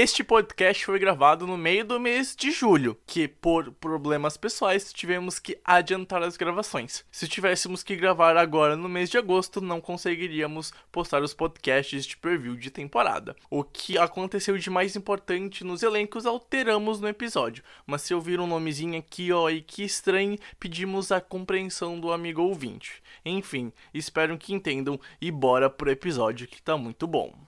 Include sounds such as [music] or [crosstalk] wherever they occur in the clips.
Este podcast foi gravado no meio do mês de julho, que por problemas pessoais tivemos que adiantar as gravações. Se tivéssemos que gravar agora no mês de agosto, não conseguiríamos postar os podcasts de preview de temporada. O que aconteceu de mais importante nos elencos alteramos no episódio, mas se ouvir um nomezinho aqui ó e que estranho, pedimos a compreensão do amigo ouvinte. Enfim, espero que entendam e bora pro episódio que tá muito bom.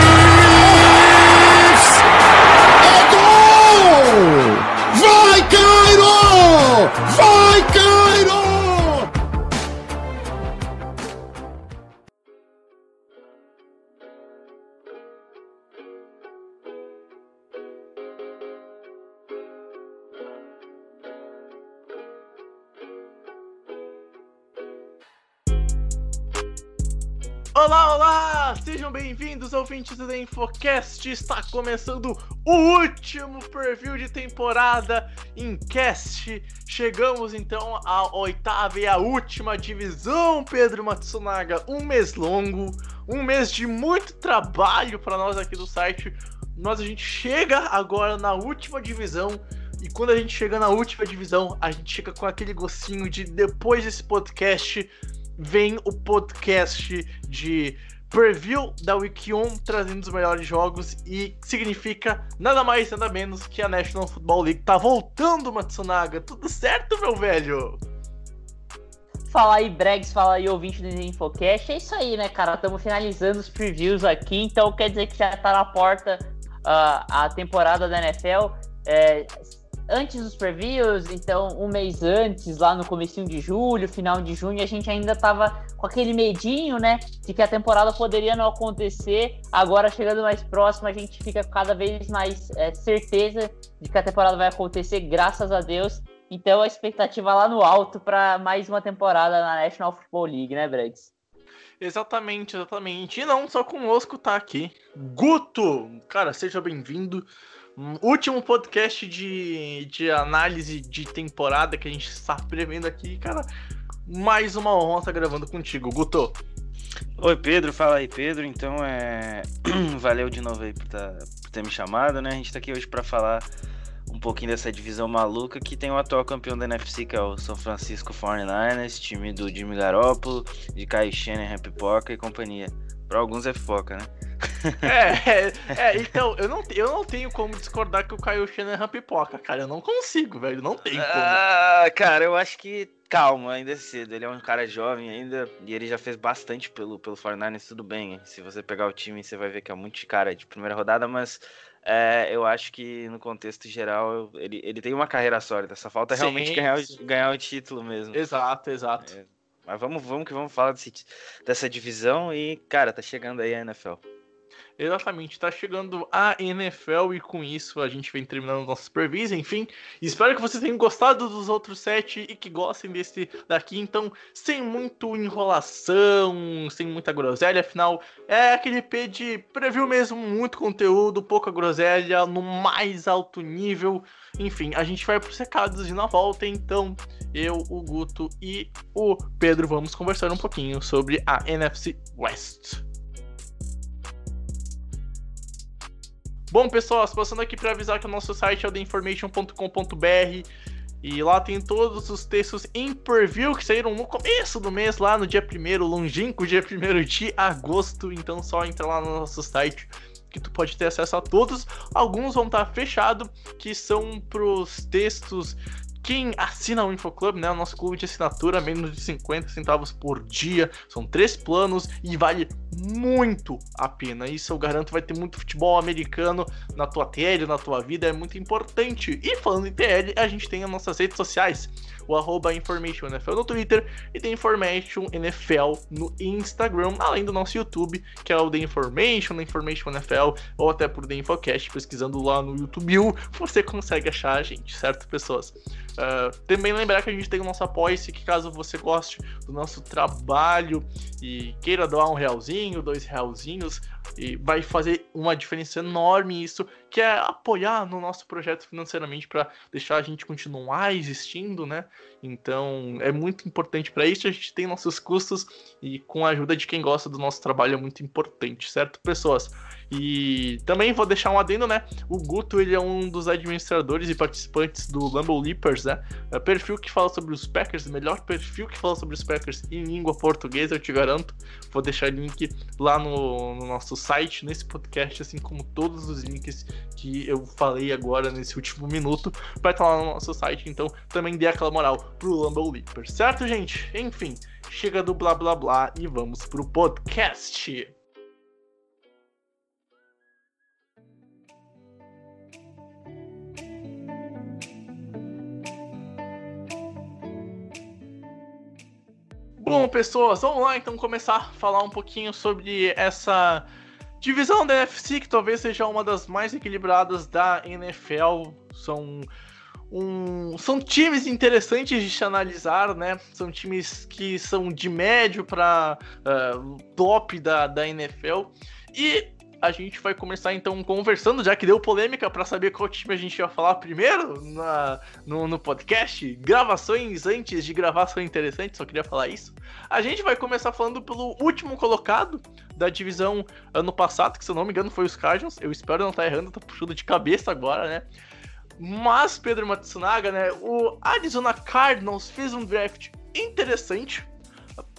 Vai! Olá, olá! Sejam bem-vindos, ouvintes do The Infocast. Está começando o último preview de temporada em cast. Chegamos então à oitava e à última divisão, Pedro Matsunaga. Um mês longo, um mês de muito trabalho para nós aqui do site. Nós a gente chega agora na última divisão. E quando a gente chega na última divisão, a gente chega com aquele gostinho de depois desse podcast vem o podcast de preview da Week 1 trazendo os melhores jogos e significa nada mais nada menos que a National Football League tá voltando, Matsunaga. Tudo certo, meu velho? Fala aí, Bregs, fala aí, ouvinte do Infocast. É isso aí, né, cara? Estamos finalizando os previews aqui, então quer dizer que já tá na porta uh, a temporada da NFL. É, antes dos previews, então um mês antes, lá no comecinho de julho, final de junho, a gente ainda tava com aquele medinho, né, de que a temporada poderia não acontecer. Agora, chegando mais próximo, a gente fica cada vez mais é, certeza de que a temporada vai acontecer, graças a Deus. Então, a expectativa lá no alto para mais uma temporada na National Football League, né, Bregs? Exatamente, exatamente. E não só conosco tá aqui. Guto! Cara, seja bem-vindo. Último podcast de, de análise de temporada que a gente está prevendo aqui, cara. Mais uma honra estar gravando contigo, Guto. Oi, Pedro. Fala aí, Pedro. Então, é. [clears throat] Valeu de novo aí por, tá, por ter me chamado, né? A gente tá aqui hoje para falar um pouquinho dessa divisão maluca que tem o atual campeão da NFC, que é o São Francisco 49ers, time do Jimmy Garoppolo, de Kai Shanahan, Pipoca e companhia. Para alguns é foca, né? É, é, é, então, eu não, eu não tenho como discordar que o Kyle Shanahan pipoca, cara. Eu não consigo, velho. Não tem como. Ah, cara, eu acho que. Calma, ainda é cedo. Ele é um cara jovem ainda e ele já fez bastante pelo, pelo 49ers, tudo bem. Se você pegar o time, você vai ver que é muito de cara de primeira rodada, mas é, eu acho que no contexto geral ele, ele tem uma carreira sólida. Só falta Sim, realmente ganhar, sim. ganhar o título mesmo. Exato, exato. É, Mas vamos, vamos que vamos falar desse, dessa divisão e, cara, tá chegando aí a NFL. Exatamente, tá chegando a NFL e com isso a gente vem terminando nossos previews, enfim. Espero que vocês tenham gostado dos outros sete e que gostem desse daqui. Então, sem muito enrolação, sem muita groselha, afinal, é aquele P de preview mesmo, muito conteúdo, pouca groselha, no mais alto nível. Enfim, a gente vai pros recados e na volta, então eu, o Guto e o Pedro vamos conversar um pouquinho sobre a NFC West. Bom, pessoal, passando aqui para avisar que o nosso site é o theinformation.com.br e lá tem todos os textos em preview que saíram no começo do mês, lá no dia 1 longínquo dia 1 de agosto. Então só entra lá no nosso site que tu pode ter acesso a todos. Alguns vão estar fechados, que são pros textos quem assina o InfoClub, né? O nosso clube de assinatura, menos de 50 centavos por dia. São três planos e vale muito a pena. Isso eu garanto, vai ter muito futebol americano na tua TL, na tua vida, é muito importante. E falando em TL, a gente tem as nossas redes sociais. o arroba no Twitter e The Information NFL no Instagram, além do nosso YouTube, que é o The Information, The Information NFL, ou até por The Infocast, pesquisando lá no YouTube, você consegue achar a gente, certo, pessoas? Uh, também lembrar que a gente tem o nosso apoia-se, que caso você goste do nosso trabalho e queira doar um realzinho, dois realzinhos, e vai fazer uma diferença enorme isso, que é apoiar no nosso projeto financeiramente para deixar a gente continuar existindo, né? Então é muito importante para isso. A gente tem nossos custos e com a ajuda de quem gosta do nosso trabalho é muito importante, certo, pessoas? E também vou deixar um adendo, né? O Guto ele é um dos administradores e participantes do Lambo Leapers, né? É perfil que fala sobre os Packers, melhor perfil que fala sobre os Packers em língua portuguesa, eu te garanto. Vou deixar link lá no, no nosso site, nesse podcast, assim como todos os links que eu falei agora nesse último minuto, vai estar lá no nosso site. Então também dê aquela moral pro Lambo Leapers, certo, gente? Enfim, chega do blá blá blá e vamos pro podcast. Bom, pessoas, vamos lá então começar a falar um pouquinho sobre essa divisão da NFC, que talvez seja uma das mais equilibradas da NFL. São, um, são times interessantes de se analisar, né? São times que são de médio para uh, top da, da NFL. E a gente vai começar então conversando, já que deu polêmica para saber qual time a gente ia falar primeiro na, no, no podcast. Gravações antes de gravar são interessantes, só queria falar isso. A gente vai começar falando pelo último colocado da divisão ano passado, que se eu não me engano foi os Cardinals. Eu espero não estar errando, tá puxando de cabeça agora, né? Mas, Pedro Matsunaga, né? O Arizona Cardinals fez um draft interessante.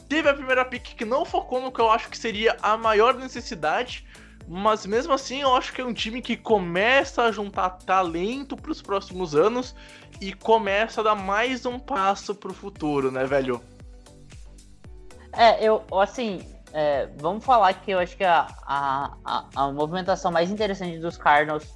Teve a primeira pick que não focou no que eu acho que seria a maior necessidade mas mesmo assim, eu acho que é um time que começa a juntar talento para os próximos anos e começa a dar mais um passo para o futuro, né, velho? É, eu, assim, é, vamos falar que eu acho que a, a, a, a movimentação mais interessante dos Cardinals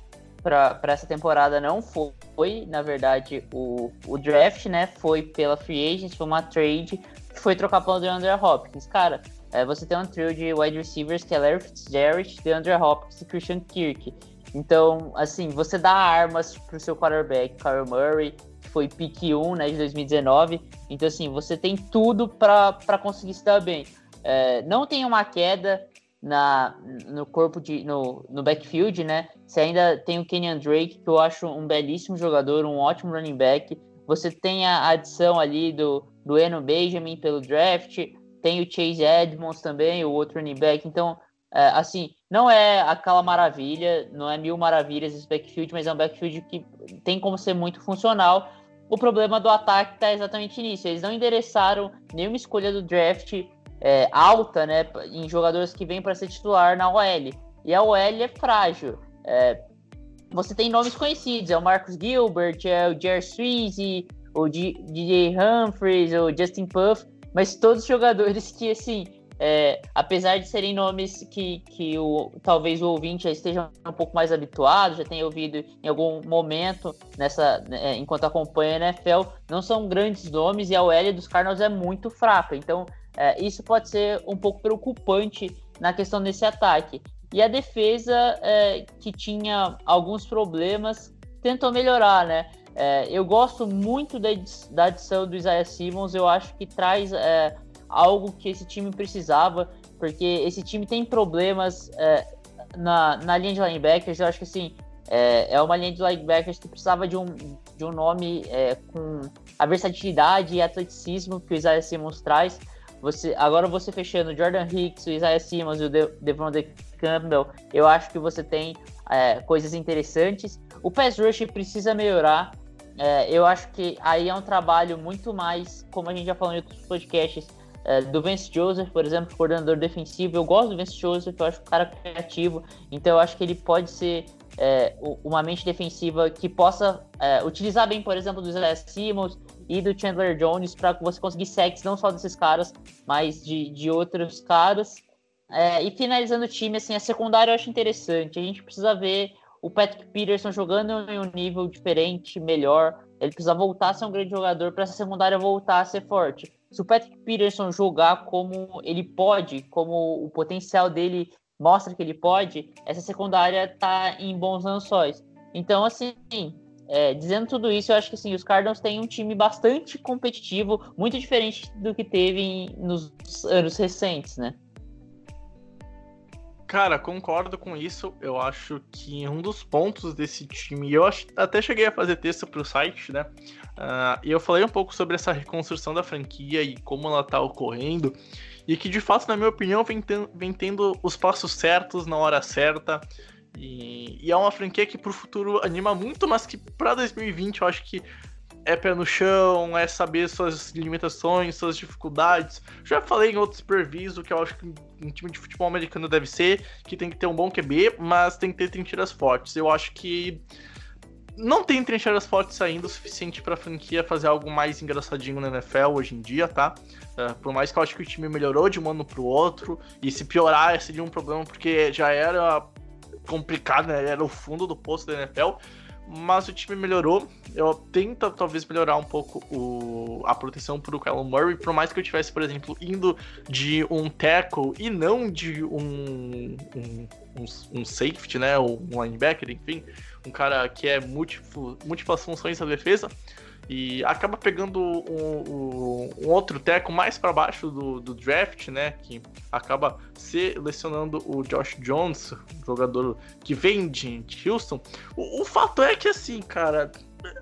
para essa temporada não foi, na verdade, o, o draft, né? Foi pela free agent, foi uma trade que foi trocar pelo DeAndre Hopkins. Cara, é, você tem um trio de wide receivers que é Larry Fitzgerald, DeAndre Hopkins e Christian Kirk. Então, assim, você dá armas pro seu quarterback, Kyle Murray, que foi pick 1, né, de 2019. Então, assim, você tem tudo para conseguir se dar bem. É, não tem uma queda na, no corpo de no, no backfield, né? Você ainda tem o Kenyan Drake, que eu acho um belíssimo jogador, um ótimo running back. Você tem a adição ali do, do Eno Benjamin pelo draft. Tem o Chase Edmonds também, o outro running back. Então, é, assim, não é aquela maravilha, não é mil maravilhas esse backfield, mas é um backfield que tem como ser muito funcional. O problema do ataque está exatamente nisso. Eles não endereçaram nenhuma escolha do draft é, alta, né, em jogadores que vêm para ser titular na OL. E a OL é frágil. É, você tem nomes conhecidos, é o Marcus Gilbert, é o Jerry Sweezy, o DJ Humphries, o Justin Puff, mas todos jogadores que, assim, é, apesar de serem nomes que, que o, talvez o ouvinte já esteja um pouco mais habituado, já tenha ouvido em algum momento nessa é, enquanto acompanha a NFL, não são grandes nomes e a OL dos Cardinals é muito fraca. Então, é, isso pode ser um pouco preocupante na questão desse ataque. E a defesa, é, que tinha alguns problemas, tentou melhorar, né? É, eu gosto muito da, da adição do Isaiah Simmons, eu acho que traz é, algo que esse time precisava, porque esse time tem problemas é, na, na linha de linebackers, eu acho que assim, é, é uma linha de linebackers que precisava de um, de um nome é, com a versatilidade e atleticismo que o Isaiah Simmons traz. Você, agora você fechando Jordan Hicks, o Isaiah Simmons e o De Devon De Campbell, eu acho que você tem é, coisas interessantes. O pass rush precisa melhorar. É, eu acho que aí é um trabalho muito mais, como a gente já falou em outros podcasts, é, do Vance Joseph, por exemplo, coordenador defensivo. Eu gosto do Vance Joseph, eu acho um cara criativo, então eu acho que ele pode ser é, uma mente defensiva que possa é, utilizar bem, por exemplo, do Isaiah Simmons e do Chandler Jones para você conseguir sacks não só desses caras, mas de, de outros caras. É, e finalizando o time, assim, a secundária eu acho interessante. A gente precisa ver o Patrick Peterson jogando em um nível diferente, melhor. Ele precisa voltar a ser um grande jogador para essa secundária voltar a ser forte. Se o Patrick Peterson jogar como ele pode, como o potencial dele mostra que ele pode, essa secundária tá em bons lençóis. Então, assim, é, dizendo tudo isso, eu acho que sim, os Cardinals têm um time bastante competitivo, muito diferente do que teve nos anos recentes, né? Cara, concordo com isso. Eu acho que um dos pontos desse time, eu até cheguei a fazer texto para o site, né? Uh, e eu falei um pouco sobre essa reconstrução da franquia e como ela está ocorrendo. E que de fato, na minha opinião, vem, ten vem tendo os passos certos na hora certa. E, e é uma franquia que pro futuro anima muito, mas que para 2020 eu acho que é pé no chão, é saber suas limitações, suas dificuldades. Já falei em outros previsos que eu acho que um time de futebol americano deve ser, que tem que ter um bom QB, mas tem que ter trincheiras fortes. Eu acho que não tem trincheiras fortes ainda o suficiente para a franquia fazer algo mais engraçadinho na NFL hoje em dia, tá? Uh, por mais que eu acho que o time melhorou de um ano pro outro, e se piorar seria um problema porque já era complicado, né? Era o fundo do poço da NFL mas o time melhorou. Eu tenta talvez melhorar um pouco o, a proteção pro Kyler Murray, por mais que eu tivesse, por exemplo, indo de um tackle e não de um, um, um, um safety, né, ou um linebacker, enfim, um cara que é múltiplo, múltiplas funções na defesa e acaba pegando um, um, outro teco mais para baixo do, do, draft, né? Que acaba selecionando o Josh Jones, jogador que vem de Houston. O, o fato é que, assim, cara,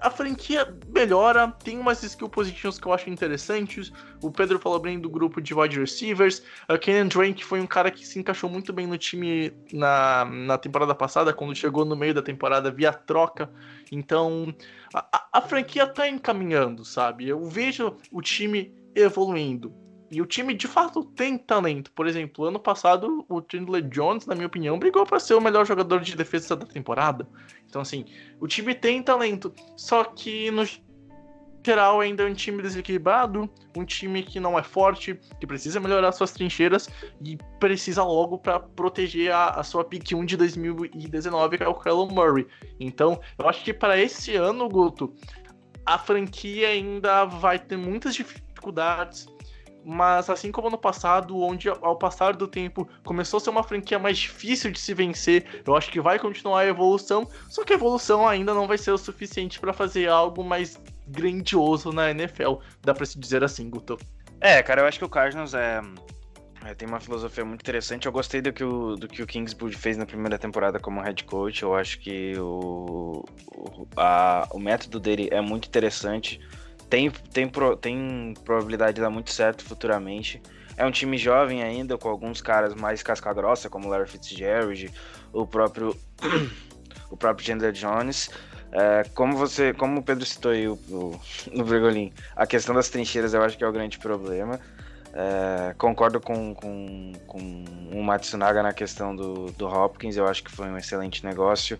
a franquia melhora, tem umas skill positions que eu acho interessantes. O Pedro falou bem do grupo de wide receivers. A Kenan Drake foi um cara que se encaixou muito bem no time na, na temporada passada, quando chegou no meio da temporada via troca. Então, a, a franquia tá encaminhando, sabe? Eu vejo o time evoluindo. E o time de fato tem talento. Por exemplo, ano passado o Chandler Jones, na minha opinião, brigou para ser o melhor jogador de defesa da temporada. Então, assim, o time tem talento. Só que no geral ainda é um time desequilibrado, um time que não é forte, que precisa melhorar suas trincheiras e precisa logo para proteger a, a, sua pick 1 de 2019, que é o Kyler Murray. Então, eu acho que para esse ano, Guto, a franquia ainda vai ter muitas dificuldades mas assim como no passado, onde ao passar do tempo começou a ser uma franquia mais difícil de se vencer, eu acho que vai continuar a evolução, só que a evolução ainda não vai ser o suficiente para fazer algo mais grandioso na NFL, dá para se dizer assim, Guto. É, cara, eu acho que o Cardinals é, é, tem uma filosofia muito interessante. Eu gostei do que o, do que o Kingsbury fez na primeira temporada como head coach. Eu acho que o, o, a, o método dele é muito interessante tem, tem, pro, tem probabilidade de dar muito certo futuramente. É um time jovem ainda, com alguns caras mais casca-grossa, como Larry Fitzgerald, o próprio, [clears throat] o próprio Chandler Jones. É, como você, como o Pedro citou aí o, o, [laughs] no Bregolin, a questão das trincheiras eu acho que é o grande problema. É, concordo com, com, com o Matsunaga na questão do, do Hopkins, eu acho que foi um excelente negócio.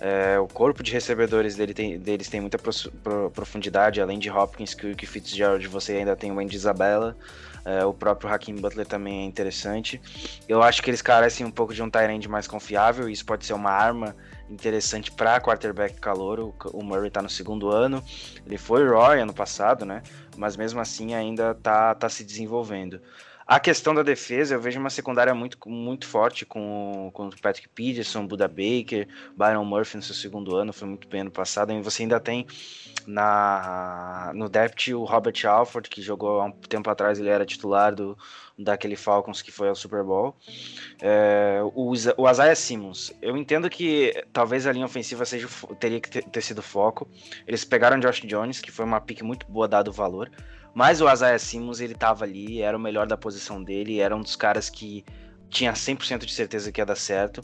É, o corpo de recebedores dele tem, deles tem muita pro, pro, profundidade, além de Hopkins, que o Fitzgerald, você ainda tem o Andy Isabella. É, o próprio Hakim Butler também é interessante. Eu acho que eles carecem um pouco de um Tyrande mais confiável, e isso pode ser uma arma interessante para quarterback calor. O Murray está no segundo ano, ele foi Roy ano passado, né? Mas mesmo assim ainda está tá se desenvolvendo. A questão da defesa, eu vejo uma secundária muito, muito forte com, com o Patrick Peterson, Buda Baker, Byron Murphy no seu segundo ano, foi muito bem ano passado. E você ainda tem na, no depth o Robert Alford, que jogou há um tempo atrás, ele era titular do, daquele Falcons que foi ao Super Bowl. É, o, o Isaiah Simmons, eu entendo que talvez a linha ofensiva seja, teria que ter, ter sido foco. Eles pegaram Josh Jones, que foi uma pick muito boa dado o valor. Mas o Isaiah Simmons, ele tava ali, era o melhor da posição dele, era um dos caras que tinha 100% de certeza que ia dar certo.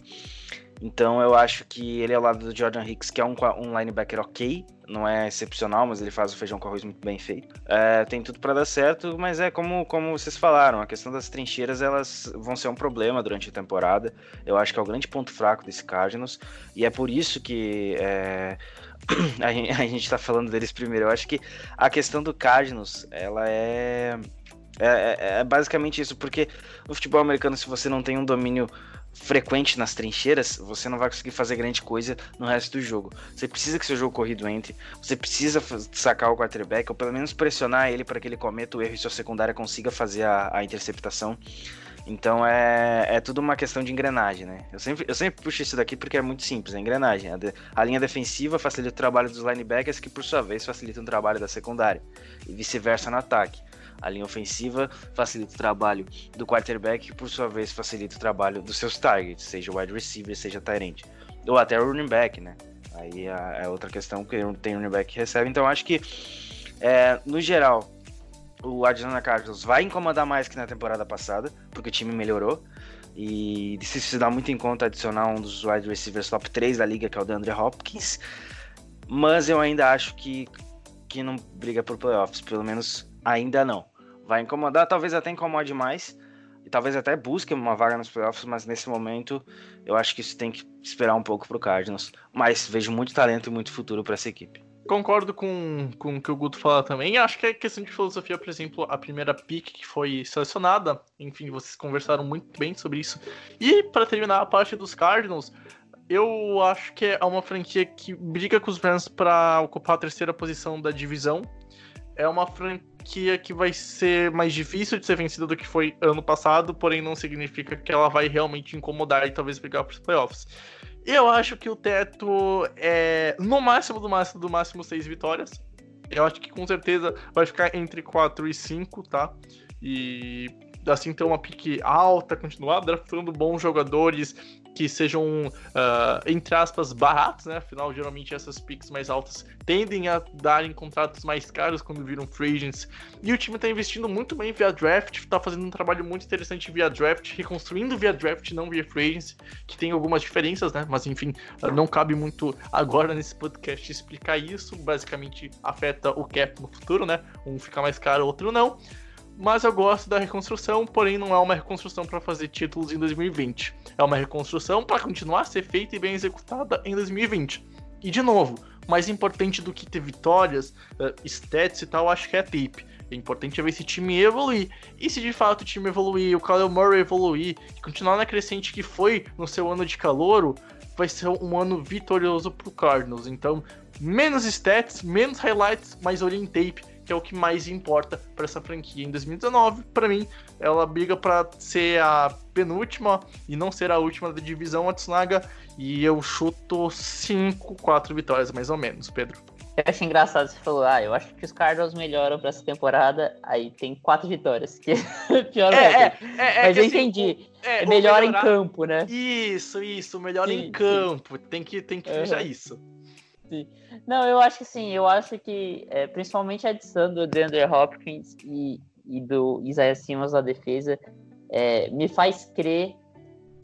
Então eu acho que ele é ao lado do Jordan Hicks, que é um, um linebacker ok, não é excepcional, mas ele faz o feijão com arroz muito bem feito. É, tem tudo para dar certo, mas é como, como vocês falaram, a questão das trincheiras elas vão ser um problema durante a temporada. Eu acho que é o grande ponto fraco desse Cardinals, e é por isso que é, a gente, tá falando deles primeiro. Eu acho que a questão do Cardinals, ela é, é, é, é basicamente isso, porque no futebol americano, se você não tem um domínio frequente nas trincheiras, você não vai conseguir fazer grande coisa no resto do jogo. Você precisa que seu jogo corrido entre, você precisa sacar o quarterback, ou pelo menos pressionar ele para que ele cometa o erro e sua secundária consiga fazer a, a interceptação. Então é, é tudo uma questão de engrenagem, né? Eu sempre, eu sempre puxo isso daqui porque é muito simples, é engrenagem. A, de, a linha defensiva facilita o trabalho dos linebackers, que por sua vez facilitam o trabalho da secundária, e vice-versa no ataque. A linha ofensiva facilita o trabalho do quarterback, que por sua vez facilita o trabalho dos seus targets, seja wide receiver, seja tight ou até o running back, né? Aí é outra questão que tem running back que recebe. Então acho que, é, no geral, o Arizona Cardinals vai incomodar mais que na temporada passada, porque o time melhorou. E se dá muito em conta adicionar um dos wide receivers top 3 da liga, que é o DeAndre Hopkins. Mas eu ainda acho que, que não briga por playoffs, pelo menos ainda não. Vai incomodar, talvez até incomode mais. E talvez até busque uma vaga nos playoffs, mas nesse momento eu acho que isso tem que esperar um pouco pro Cardinals. Mas vejo muito talento e muito futuro para essa equipe. Concordo com, com o que o Guto fala também. Acho que é questão de filosofia, por exemplo, a primeira pick que foi selecionada. Enfim, vocês conversaram muito bem sobre isso. E para terminar a parte dos Cardinals, eu acho que é uma franquia que briga com os Rams para ocupar a terceira posição da divisão. É uma franquia que vai ser mais difícil de ser vencida do que foi ano passado, porém não significa que ela vai realmente incomodar e talvez brigar para os playoffs. Eu acho que o teto é no máximo do máximo do máximo seis vitórias. Eu acho que com certeza vai ficar entre 4 e 5, tá? E assim ter uma pique alta, continuar draftando bons jogadores que sejam, uh, entre aspas, baratos, né? Afinal, geralmente essas picks mais altas tendem a darem contratos mais caros quando viram free agents. E o time está investindo muito bem via draft, está fazendo um trabalho muito interessante via draft, reconstruindo via draft, não via free agents, que tem algumas diferenças, né? Mas enfim, não cabe muito agora nesse podcast explicar isso. Basicamente afeta o cap no futuro, né? Um fica mais caro, outro não mas eu gosto da reconstrução, porém não é uma reconstrução para fazer títulos em 2020. É uma reconstrução para continuar a ser feita e bem executada em 2020. E de novo, mais importante do que ter vitórias, uh, stats e tal, acho que é a tape. É importante ver esse time evoluir. E se de fato o time evoluir, o Kyle Murray evoluir, continuar na crescente que foi no seu ano de calouro, vai ser um ano vitorioso pro Cardinals. Então, menos stats, menos highlights, mais olho em tape que é o que mais importa para essa franquia em 2019. Para mim, ela briga para ser a penúltima e não ser a última da divisão Atsunaga. E eu chuto 5, 4 vitórias mais ou menos, Pedro. Eu acho engraçado você falou, ah, eu acho que os Cardinals melhoram para essa temporada, aí tem quatro vitórias, que [laughs] é pior é, é, é, Mas eu assim, entendi. É, melhor em campo, né? Isso, isso, melhor sim, em campo. Sim. Tem que, tem que uhum. fechar isso. Sim. Não, eu acho que sim, eu acho que é, principalmente a adição do DeAndre Hopkins e, e do Isaiah Simmons na defesa é, me faz crer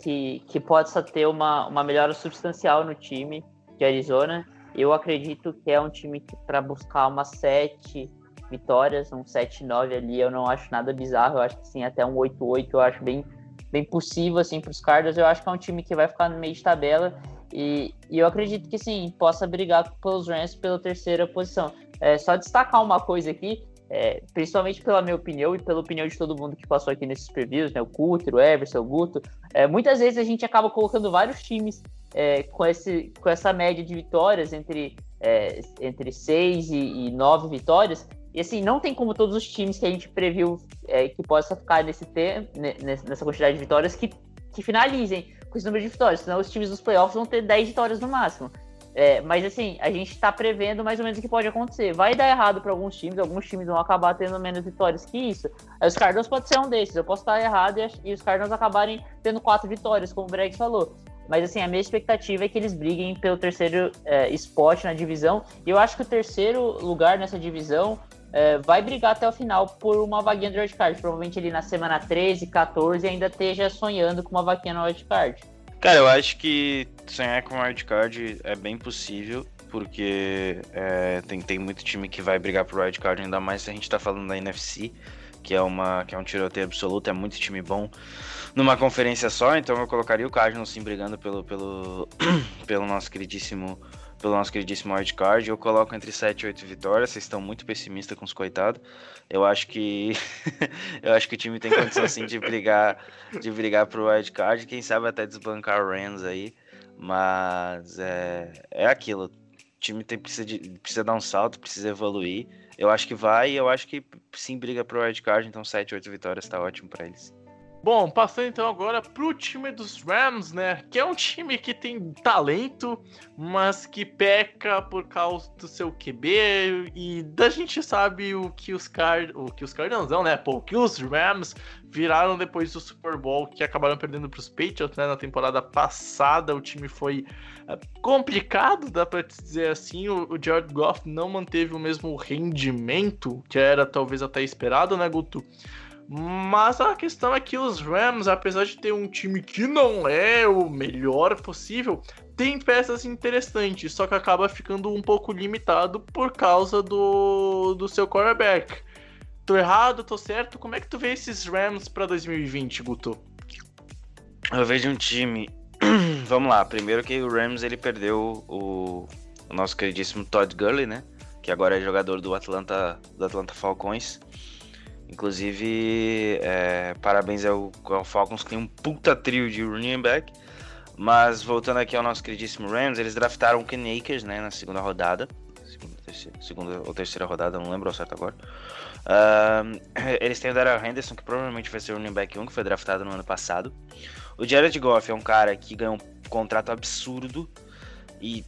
que, que possa ter uma, uma melhora substancial no time de Arizona. Eu acredito que é um time que para buscar umas sete vitórias, um 7-9 ali, eu não acho nada bizarro, eu acho que sim, até um 8-8 eu acho bem, bem possível assim para os Cardinals. Eu acho que é um time que vai ficar no meio de tabela e, e, eu acredito que sim, possa brigar pelos Rams pela terceira posição. É, só destacar uma coisa aqui, é, principalmente pela minha opinião e pela opinião de todo mundo que passou aqui nesses previews, né, o Cutter, o Everson, o Guto, é, muitas vezes a gente acaba colocando vários times é, com, esse, com essa média de vitórias entre, é, entre seis e, e nove vitórias, e assim, não tem como todos os times que a gente previu é, que possa ficar nesse tempo, nessa quantidade de vitórias que, que finalizem com esse número de vitórias, senão os times dos playoffs vão ter 10 vitórias no máximo. É, mas assim, a gente está prevendo mais ou menos o que pode acontecer. Vai dar errado para alguns times, alguns times vão acabar tendo menos vitórias que isso. Aí os Cardinals pode ser um desses. Eu posso estar errado e, e os Cardinals acabarem tendo quatro vitórias, como o Breg falou. Mas assim, a minha expectativa é que eles briguem pelo terceiro é, spot na divisão. E eu acho que o terceiro lugar nessa divisão é, vai brigar até o final por uma vaguinha de wildcard. Provavelmente ele na semana 13, 14 ainda esteja sonhando com uma vaguinha no wildcard. Cara, eu acho que sonhar com wildcard é bem possível, porque é, tem, tem muito time que vai brigar por wildcard, ainda mais se a gente tá falando da NFC, que é, uma, que é um tiroteio absoluto, é muito time bom numa conferência só, então eu colocaria o Cardinals sim brigando pelo, pelo, [clears throat] pelo nosso queridíssimo pelo nosso queridíssimo wildcard. Eu coloco entre 7 e 8 vitórias. Vocês estão muito pessimistas com os coitados. Eu acho que [laughs] eu acho que o time tem condição assim de brigar, de brigar pro wildcard. Quem sabe até desbancar o Rams aí. Mas é, é aquilo. O time tem, precisa, de, precisa dar um salto, precisa evoluir. Eu acho que vai e eu acho que sim briga pro wildcard. Então 7, 8 vitórias tá ótimo para eles. Bom, passando então agora pro time dos Rams, né? Que é um time que tem talento, mas que peca por causa do seu QB e da gente sabe o que os Card, o que os Cardinals né? Pô, o que os Rams viraram depois do Super Bowl, que acabaram perdendo para os Patriots, né? Na temporada passada, o time foi é, complicado, dá para dizer assim. O, o Jared Goff não manteve o mesmo rendimento que era talvez até esperado, né, Guto? Mas a questão é que os Rams, apesar de ter um time que não é o melhor possível, tem peças interessantes, só que acaba ficando um pouco limitado por causa do, do seu quarterback. Tô errado, tô certo? Como é que tu vê esses Rams para 2020, Guto? Eu vejo um time. [clears throat] Vamos lá, primeiro que o Rams ele perdeu o, o nosso queridíssimo Todd Gurley, né? Que agora é jogador do Atlanta, do Atlanta Falcons. Inclusive, é, parabéns ao, ao, Falcons que tem um puta trio de running back. Mas voltando aqui ao nosso queridíssimo Rams, eles draftaram o Ken Akers, né, na segunda rodada. Segunda, terceira, segunda ou terceira rodada, não lembro ao certo agora. Eles têm o Daryl Henderson, que provavelmente vai ser o running back 1, que foi draftado no ano passado. O Jared Goff é um cara que ganhou um contrato absurdo e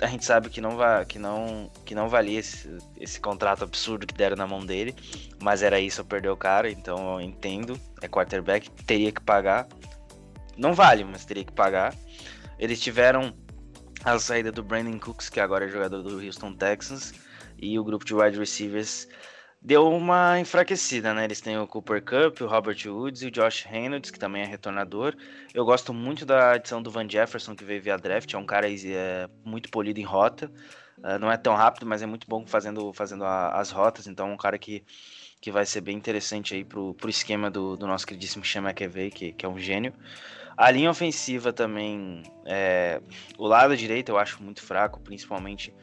a gente sabe que não, vai, que não, que não valia esse, esse contrato absurdo que deram na mão dele, mas era isso, eu perder o cara, então eu entendo, é quarterback, teria que pagar. Não vale, mas teria que pagar. Eles tiveram a saída do Brandon Cooks, que agora é jogador do Houston Texans, e o grupo de wide receivers deu uma enfraquecida, né? Eles têm o Cooper Cup, o Robert Woods e o Josh Reynolds, que também é retornador. Eu gosto muito da adição do Van Jefferson, que veio via draft, é um cara é, muito polido em rota. Uh, não é tão rápido, mas é muito bom fazendo, fazendo a, as rotas, então é um cara que, que vai ser bem interessante aí pro, pro esquema do, do nosso queridíssimo Chama McAvey, que, que é um gênio. A linha ofensiva também, é, o lado direito eu acho muito fraco, principalmente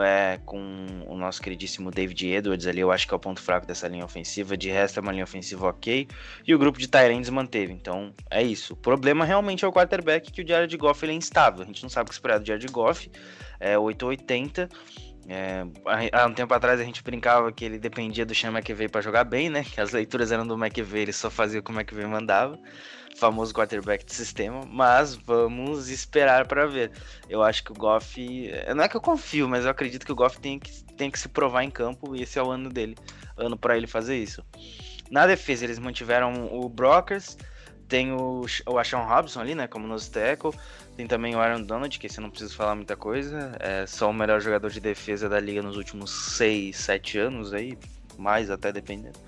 é, com o nosso queridíssimo David Edwards ali, eu acho que é o ponto fraco dessa linha ofensiva. De resto, é uma linha ofensiva ok. E o grupo de Tyrands manteve. Então, é isso. O problema realmente é o quarterback, que o Jared Goff ele é instável. A gente não sabe o que esperar do Jared Goff. É 880. É, há um tempo atrás a gente brincava que ele dependia do Sean McVay para jogar bem, né? Que as leituras eram do McVay, ele só fazia o que o McVay mandava famoso quarterback de sistema, mas vamos esperar para ver. Eu acho que o Goff, não é que eu confio, mas eu acredito que o Goff tem que, tem que se provar em campo e esse é o ano dele, ano para ele fazer isso. Na defesa eles mantiveram o Brockers, tem o, o Ashon Robson ali, né, como nos tackle, tem também o Aaron Donald, que esse eu não preciso falar muita coisa, é só o melhor jogador de defesa da liga nos últimos 6, 7 anos aí, mais até dependendo.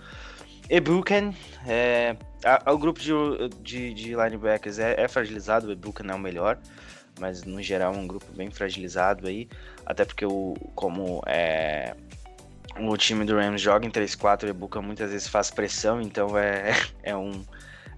Ebuken, é, a, o grupo de, de, de linebackers é, é, fragilizado, o Ebuken é o melhor, mas no geral é um grupo bem fragilizado aí, até porque o, como é, o time do Rams joga em 3-4, o Ebuken muitas vezes faz pressão, então é, [laughs] é um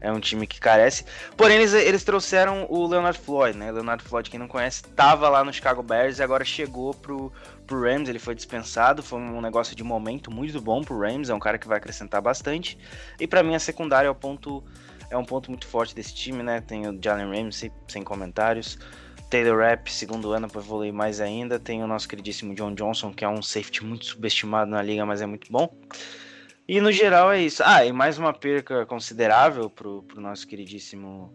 é um time que carece. Porém, eles, eles trouxeram o Leonard Floyd, né? Leonard Floyd, quem não conhece, estava lá no Chicago Bears e agora chegou pro, pro Rams. Ele foi dispensado. Foi um negócio de momento muito bom pro Rams. É um cara que vai acrescentar bastante. E para mim, a secundária é, o ponto, é um ponto muito forte desse time, né? Tem o Jalen Ramsey, sem comentários. Taylor Rapp, segundo ano, para evoluir mais ainda. Tem o nosso queridíssimo John Johnson, que é um safety muito subestimado na liga, mas é muito bom. E no geral é isso. Ah, e mais uma perca considerável pro, pro nosso queridíssimo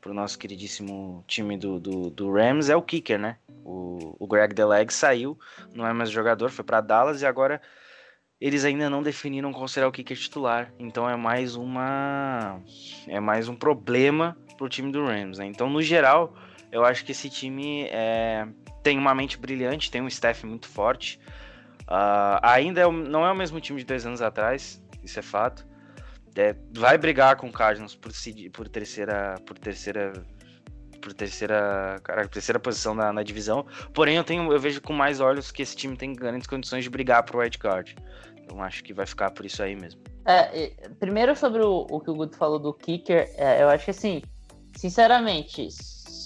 pro nosso queridíssimo time do, do, do Rams é o kicker, né? O, o Greg Deleg saiu, não é mais jogador, foi para Dallas e agora eles ainda não definiram qual será o kicker titular. Então é mais uma é mais um problema pro time do Rams, né? Então no geral, eu acho que esse time é, tem uma mente brilhante, tem um staff muito forte. Uh, ainda é não é o mesmo time de dois anos atrás, isso é fato. É, vai brigar com o Cardinals por, por terceira, por terceira, por terceira, terceira posição na, na, divisão. Porém, eu tenho, eu vejo com mais olhos que esse time tem grandes condições de brigar pro wild card. Então, acho que vai ficar por isso aí mesmo. É, primeiro sobre o, o, que o Guto falou do kicker, é, eu acho que assim, sinceramente,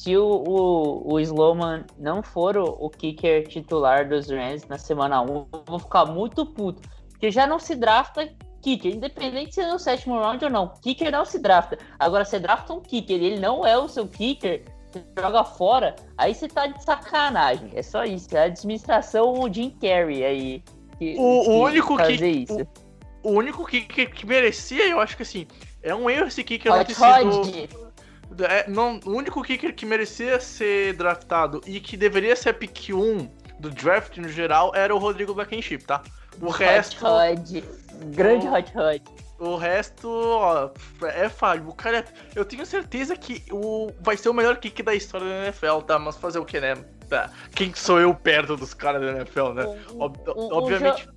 se o, o, o Sloman não for o, o kicker titular dos Rams na semana 1, eu vou ficar muito puto. Porque já não se drafta kicker, independente se é no sétimo round ou não. Kicker não se drafta. Agora, você drafta um kicker ele não é o seu kicker, joga fora, aí você tá de sacanagem. É só isso. É a administração Jim Carrey aí. Que, o, que o único que, o, o, único kicker que merecia, eu acho que assim, é um erro esse kicker não ter sido. É, não, o único kicker que merecia ser draftado e que deveria ser pick 1 do draft no geral era o Rodrigo Blankenship, tá? O Hot resto. Hot. Grande o, Hot Hot. O resto, ó, é falho. O cara, eu tenho certeza que o, vai ser o melhor kick da história da NFL, tá? Mas fazer o que, né? Tá. Quem sou eu perto dos caras da NFL, né? Ob obviamente.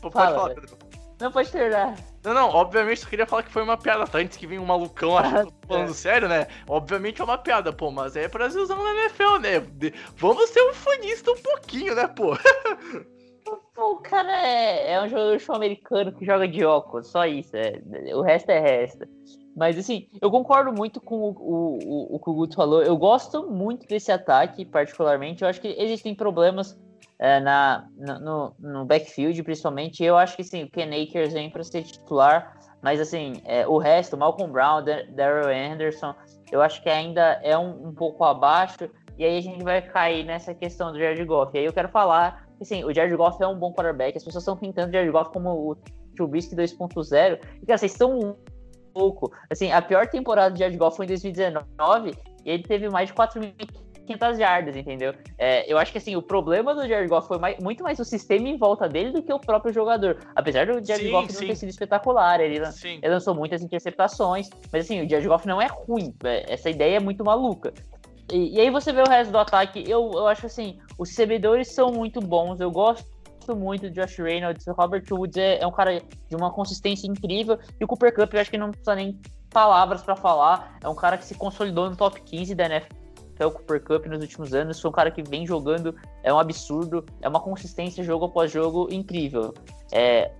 Pode Fala, falar, Pedro. Não pode terminar. Não, não, obviamente eu queria falar que foi uma piada, tá? Antes que vinha um malucão [laughs] achando falando sério, né? Obviamente é uma piada, pô, mas é Brasilzão na NFL, né? Vamos ser um fanista um pouquinho, né, pô? [laughs] o cara é, é um jogador sul-americano que joga de óculos, só isso. É, o resto é resto. Mas assim, eu concordo muito com o, o, o, que o Guto falou. Eu gosto muito desse ataque, particularmente. Eu acho que existem problemas é, na, no, no backfield, principalmente. Eu acho que sim, o Ken Akers vem para ser titular. Mas assim, é, o resto, Malcolm Brown, Daryl Anderson, eu acho que ainda é um, um pouco abaixo. E aí a gente vai cair nessa questão do Jared Goff. E aí eu quero falar assim, o Jared Goff é um bom quarterback, as pessoas estão pintando o Jared Goff como o Trubisky 2.0, e cara, vocês estão pouco, assim, a pior temporada do Jared Goff foi em 2019, e ele teve mais de 4.500 jardas, entendeu? É, eu acho que, assim, o problema do Jared Goff foi mais, muito mais o sistema em volta dele do que o próprio jogador, apesar do Jared sim, Goff não ter sido espetacular, ele, ele lançou muitas interceptações, mas, assim, o Jared Goff não é ruim, é, essa ideia é muito maluca. E, e, aí você vê o resto do ataque, eu, eu acho assim, os recebedores são muito bons, eu gosto muito do Josh Reynolds, o Robert Woods é, é, um cara de uma consistência incrível, e o Cooper Cup eu acho que não precisa nem palavras para falar, é um cara que se consolidou no top 15 da NFL, o Cooper Cup nos últimos anos, foi um cara que vem jogando, é um absurdo, é uma consistência jogo após jogo incrível. É,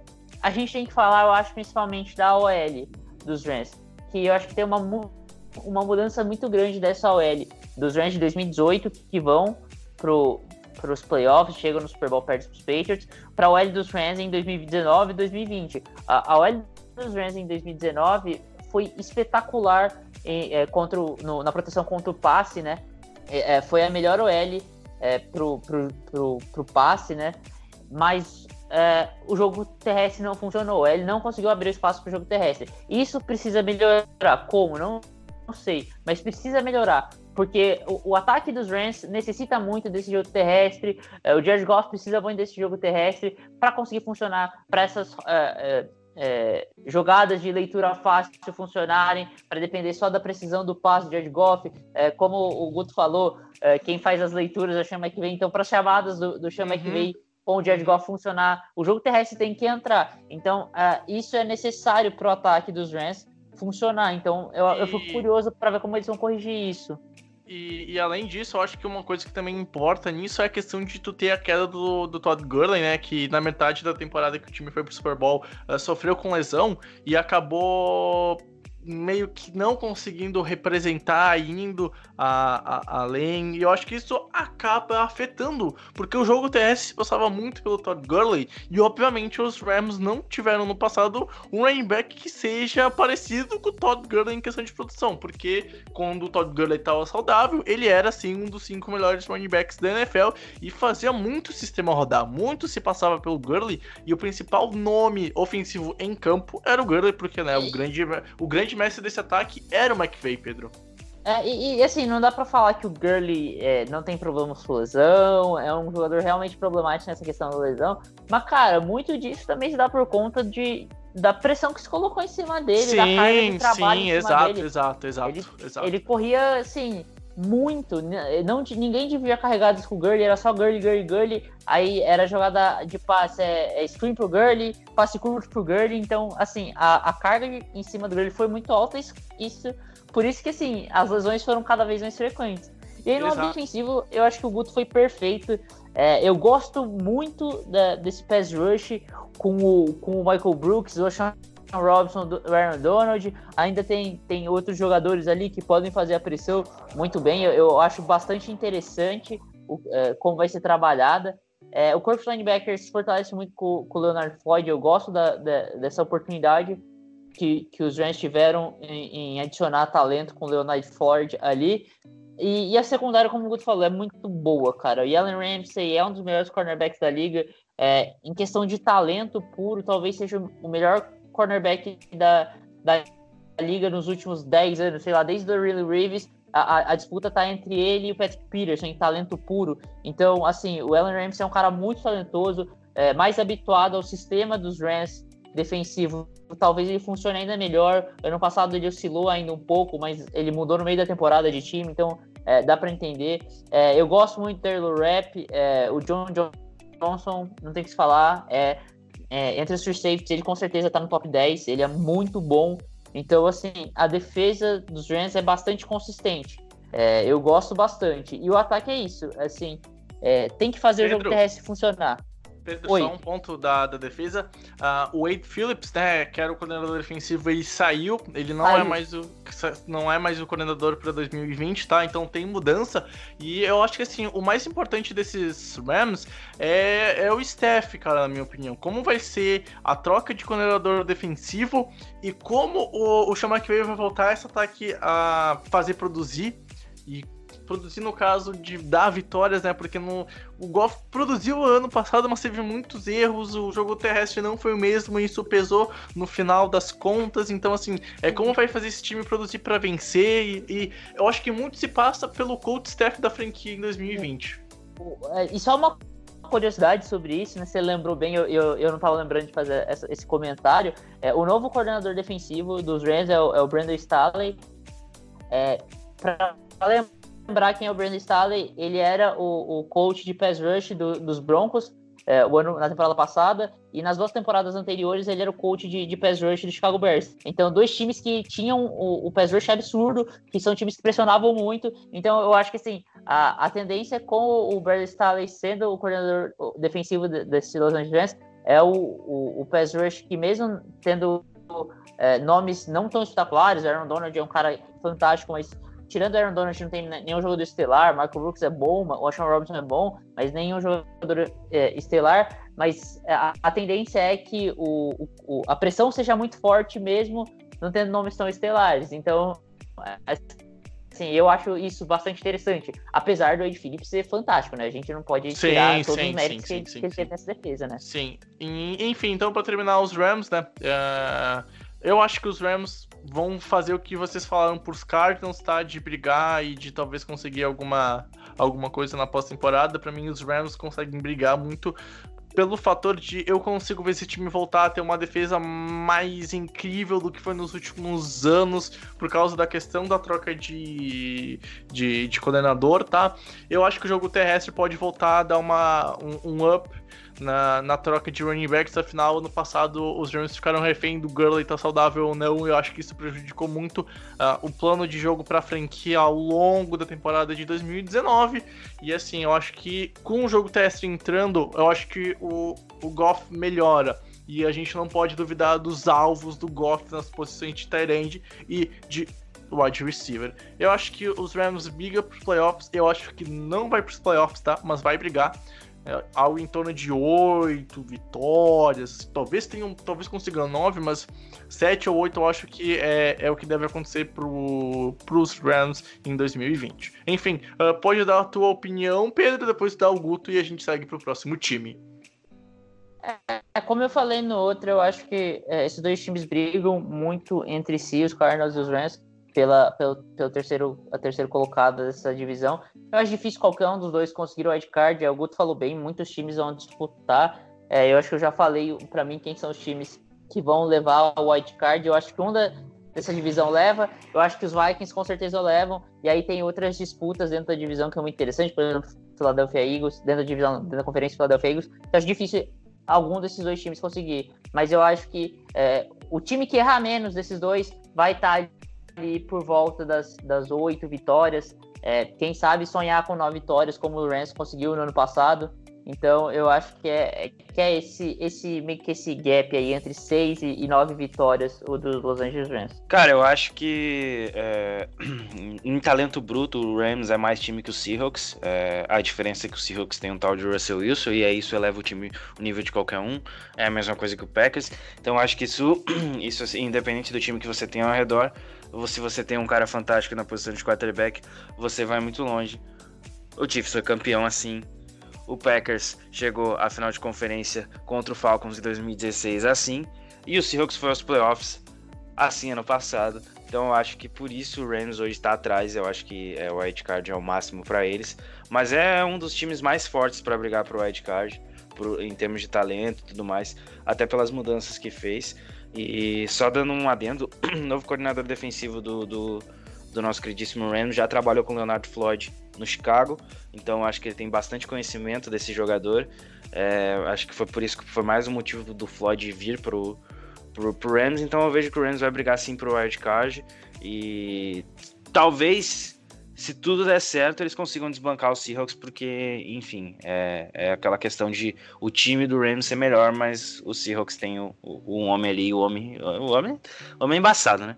a gente tem que falar, eu acho, principalmente da OL dos Rams, que eu acho que tem uma, uma mudança muito grande dessa OL dos Rams de 2018 que vão pro para os playoffs, chegam no Super Bowl perto dos Patriots, para a OL dos Rams em 2019 e 2020. A, a OL dos Rams em 2019 foi espetacular em, é, contra o, no, na proteção contra o passe, né? É, é foi a melhor OL é, pro, pro, pro, pro passe, né? Mas é, o jogo terrestre não funcionou. Ele não conseguiu abrir espaço para o jogo terrestre. Isso precisa melhorar. Como? Não, não sei. Mas precisa melhorar porque o, o, ataque dos Rams necessita muito desse jogo terrestre. É, o Jared Goff precisa muito desse jogo terrestre para conseguir funcionar, para essas é, é, jogadas de leitura fácil funcionarem, para depender só da precisão do passe do Jared Goff. como o Guto falou, quem faz as leituras é o Sean McVay. Então, para as chamadas do, do Sean uhum. McVay com o Jared Goff funcionar, o jogo terrestre tem que entrar. Então, isso é necessário para o ataque dos Rams funcionar. Então, eu, eu fico curioso para ver como eles vão corrigir isso. E, e, além disso, eu acho que uma coisa que também importa nisso é a questão de tu ter a queda do, do Todd Gurley, né? Que na metade da temporada que o time foi pro Super Bowl uh, sofreu com lesão e acabou meio que não conseguindo representar, indo a, a, além, e eu acho que isso acaba afetando, porque o jogo TS se passava muito pelo Todd Gurley, e obviamente os Rams não tiveram no passado um running back que seja parecido com o Todd Gurley em questão de produção, porque quando o Todd Gurley estava saudável, ele era assim um dos cinco melhores running backs da NFL e fazia muito o sistema rodar, muito se passava pelo Gurley, e o principal nome ofensivo em campo era o Gurley, porque né, o grande, o grande grande mestre desse ataque era o McVay, Pedro. É, e, e, assim, não dá para falar que o Gurley é, não tem problema com lesão, é um jogador realmente problemático nessa questão da lesão. Mas, cara, muito disso também se dá por conta de, da pressão que se colocou em cima dele, sim, da carga de trabalho sim, em cima exato, dele. exato, exato, ele, exato. Ele corria, assim, muito. Não, ninguém devia carregar isso com o Gurley, era só Gurley, Gurley, Gurley. Aí era jogada de passe, é, é screen pro Gurley, passe curto pro Gurley. Então, assim, a, a carga em cima do Gurley foi muito alta. Isso, isso, por isso que, assim, as lesões foram cada vez mais frequentes. E aí, no lado defensivo, eu acho que o Guto foi perfeito. É, eu gosto muito da, desse pass rush com o, com o Michael Brooks, o Sean Robson, o Aaron Donald, ainda tem, tem outros jogadores ali que podem fazer a pressão muito bem. Eu, eu acho bastante interessante o, é, como vai ser trabalhada. É, o corpo de linebackers se fortalece muito com, com o Leonard Floyd. Eu gosto da, da, dessa oportunidade que, que os Rams tiveram em, em, adicionar talento com o Leonard Floyd ali. E, e, a secundária, como o Guto falou, é muito boa, cara. O Allen Ramsey é um dos melhores cornerbacks da liga. É, em questão de talento puro, talvez seja o melhor cornerback da, da liga nos últimos 10 anos, sei lá, desde o Riley Reeves a, a, disputa tá entre ele e o Patrick Peterson em talento puro. Então, assim, o Allen Ramsey é um cara muito talentoso, é, mais habituado ao sistema dos Rams defensivo. Talvez ele funcione ainda melhor. Ano passado ele oscilou ainda um pouco, mas ele mudou no meio da temporada de time, então é, dá para entender. É, eu gosto muito do Taylor Rapp, é, o John Johnson, não tem que se falar. É, é, entre os free safeties, ele com certeza tá no top 10, ele é muito bom. Então, assim, a defesa dos Rams é bastante consistente. É, eu gosto bastante. E o ataque é isso, assim, é, tem que fazer Pedro, o jogo terrestre funcionar. Oi. só um ponto da, da defesa. Uh, o Wade Phillips, né, que era o coordenador defensivo, ele saiu. Ele não é mais o não é mais o coordenador para 2020, tá? Então tem mudança. E eu acho que assim, o mais importante desses Rams é, é o staff, cara, na minha opinião. Como vai ser a troca de coordenador defensivo e como o, o Sean McVay vai voltar esse ataque a fazer produzir e produzir no caso de dar vitórias, né? Porque no, o Golf produziu ano passado, mas teve muitos erros, o jogo terrestre não foi o mesmo, e isso pesou no final das contas. Então, assim, é como vai fazer esse time produzir para vencer, e, e, eu acho que muito se passa pelo coach staff da franquia em 2020. É, e só uma curiosidade sobre isso, né? Você lembrou bem, eu, eu, eu não estava lembrando de fazer essa, esse comentário. É, o novo coordenador defensivo dos Rams é o, é o Brandon Staley. É, para lembrar quem é o Brandon Staley, ele era o, o coach de pass rush do, dos Broncos é, o ano, na temporada passada, e nas duas temporadas anteriores ele era o coach de, de pass rush do Chicago Bears. Então, dois times que tinham o, o pass rush absurdo, que são times que pressionavam muito. Então, eu acho que assim, a, a tendência com o Brandon Staley sendo o coordenador defensivo desse Los Angeles é o, o, o pass rush que mesmo tendo é, nomes não tão espetaculares, Aaron Donald é um cara fantástico, mas tirando Aaron Donald, não tem nenhum jogador estelar. Marco Brooks é bom, o Sean Robinson é bom, mas nenhum jogador é, estelar. Mas a, a, tendência é que o, o, a pressão seja muito forte mesmo, não tendo nomes tão estelares. Então, assim, eu acho isso bastante interessante. Apesar do Ed Phillips ser fantástico, né? A gente não pode sim, tirar todos sim, os méritos sim, que, sim, que ele tem nessa defesa, né? Sim. Enfim, então, para terminar os Rams, né? Uh, eu acho que os Rams vão fazer o que vocês falaram pros Cardinals, tá? De brigar e de talvez conseguir alguma, alguma coisa na pós-temporada. Para mim, os Rams conseguem brigar muito pelo fator de eu consigo ver esse time voltar a ter uma defesa mais incrível do que foi nos últimos anos, por causa da questão da troca de, de, de coordenador, tá? Eu acho que o jogo terrestre pode voltar a dar uma, um, um up na, na troca de running backs. Afinal, no passado, os Rams ficaram refém do Gurley tá saudável ou não. Eu acho que isso prejudicou muito uh, o plano de jogo para a franquia ao longo da temporada de 2019. E assim, eu acho que com o jogo terrestre entrando, eu acho que o, o Goff melhora. E a gente não pode duvidar dos alvos do Goff nas posições de tight end e de wide receiver. Eu acho que os Rams brigam para os playoffs. Eu acho que não vai para os playoffs, tá? Mas vai brigar é, algo em torno de oito vitórias. Talvez tenham, talvez consigam nove, mas sete ou oito eu acho que é, é o que deve acontecer pro, pros Rams em 2020. Enfim, uh, pode dar a tua opinião, Pedro, depois dar o Guto e a gente segue pro próximo time. É, como eu falei no outro, eu acho que é, esses dois times brigam muito entre si, os Cardinals e os Rams pela, pelo, pelo terceiro, a terceiro colocado dessa divisão. Eu acho difícil qualquer um dos dois conseguir o wildcard. É, o Guto falou bem, muitos times vão disputar. É, eu acho que eu já falei para mim quem são os times que vão levar o wildcard. Eu acho que um da, dessa divisão leva. Eu acho que os Vikings com certeza levam. E aí tem outras disputas dentro da divisão que é muito interessante. Por exemplo, Philadelphia Eagles, dentro da divisão, dentro da conferência Philadelphia Eagles. Eu acho difícil algum desses dois times conseguir. Mas eu acho que é, o time que errar menos desses dois vai estar tá ali por volta das, das oito vitórias. É, quem sabe sonhar com nove vitórias, como o Rams conseguiu no ano passado. Então eu acho que é, que é esse, esse, meio que esse gap aí entre seis e, e nove vitórias o dos Los Angeles Rams. Cara, eu acho que é, [clears throat] em talento bruto o Rams é mais time que o Seahawks. É, a diferença é que o Seahawks tem um tal de Russell Wilson e aí isso eleva o time o nível de qualquer um. É a mesma coisa que o Packers. Então eu acho que isso, [clears throat] isso assim, independente do time que você tem ao redor, se você tem um cara fantástico na posição de quarterback, você vai muito longe. O Chiefs foi campeão assim o Packers chegou à final de conferência contra o Falcons em 2016 assim, e o Seahawks foi aos playoffs assim ano passado. Então eu acho que por isso o Rams hoje está atrás. Eu acho que é, o card é o máximo para eles, mas é um dos times mais fortes para brigar para o wild card, por, em termos de talento e tudo mais, até pelas mudanças que fez. E só dando um adendo, o [clears throat] novo coordenador defensivo do, do, do nosso queridíssimo Rams já trabalhou com o Leonardo Floyd no Chicago, então acho que ele tem bastante conhecimento desse jogador. É, acho que foi por isso que foi mais um motivo do Floyd vir pro, pro, pro Rams, então eu vejo que o Rams vai brigar sim pro wildcard e talvez se tudo der certo, eles consigam desbancar os Seahawks, porque, enfim, é, é aquela questão de o time do Rams ser melhor, mas os Seahawks tem o, o, o homem ali, o homem, o homem, o homem embaçado, né?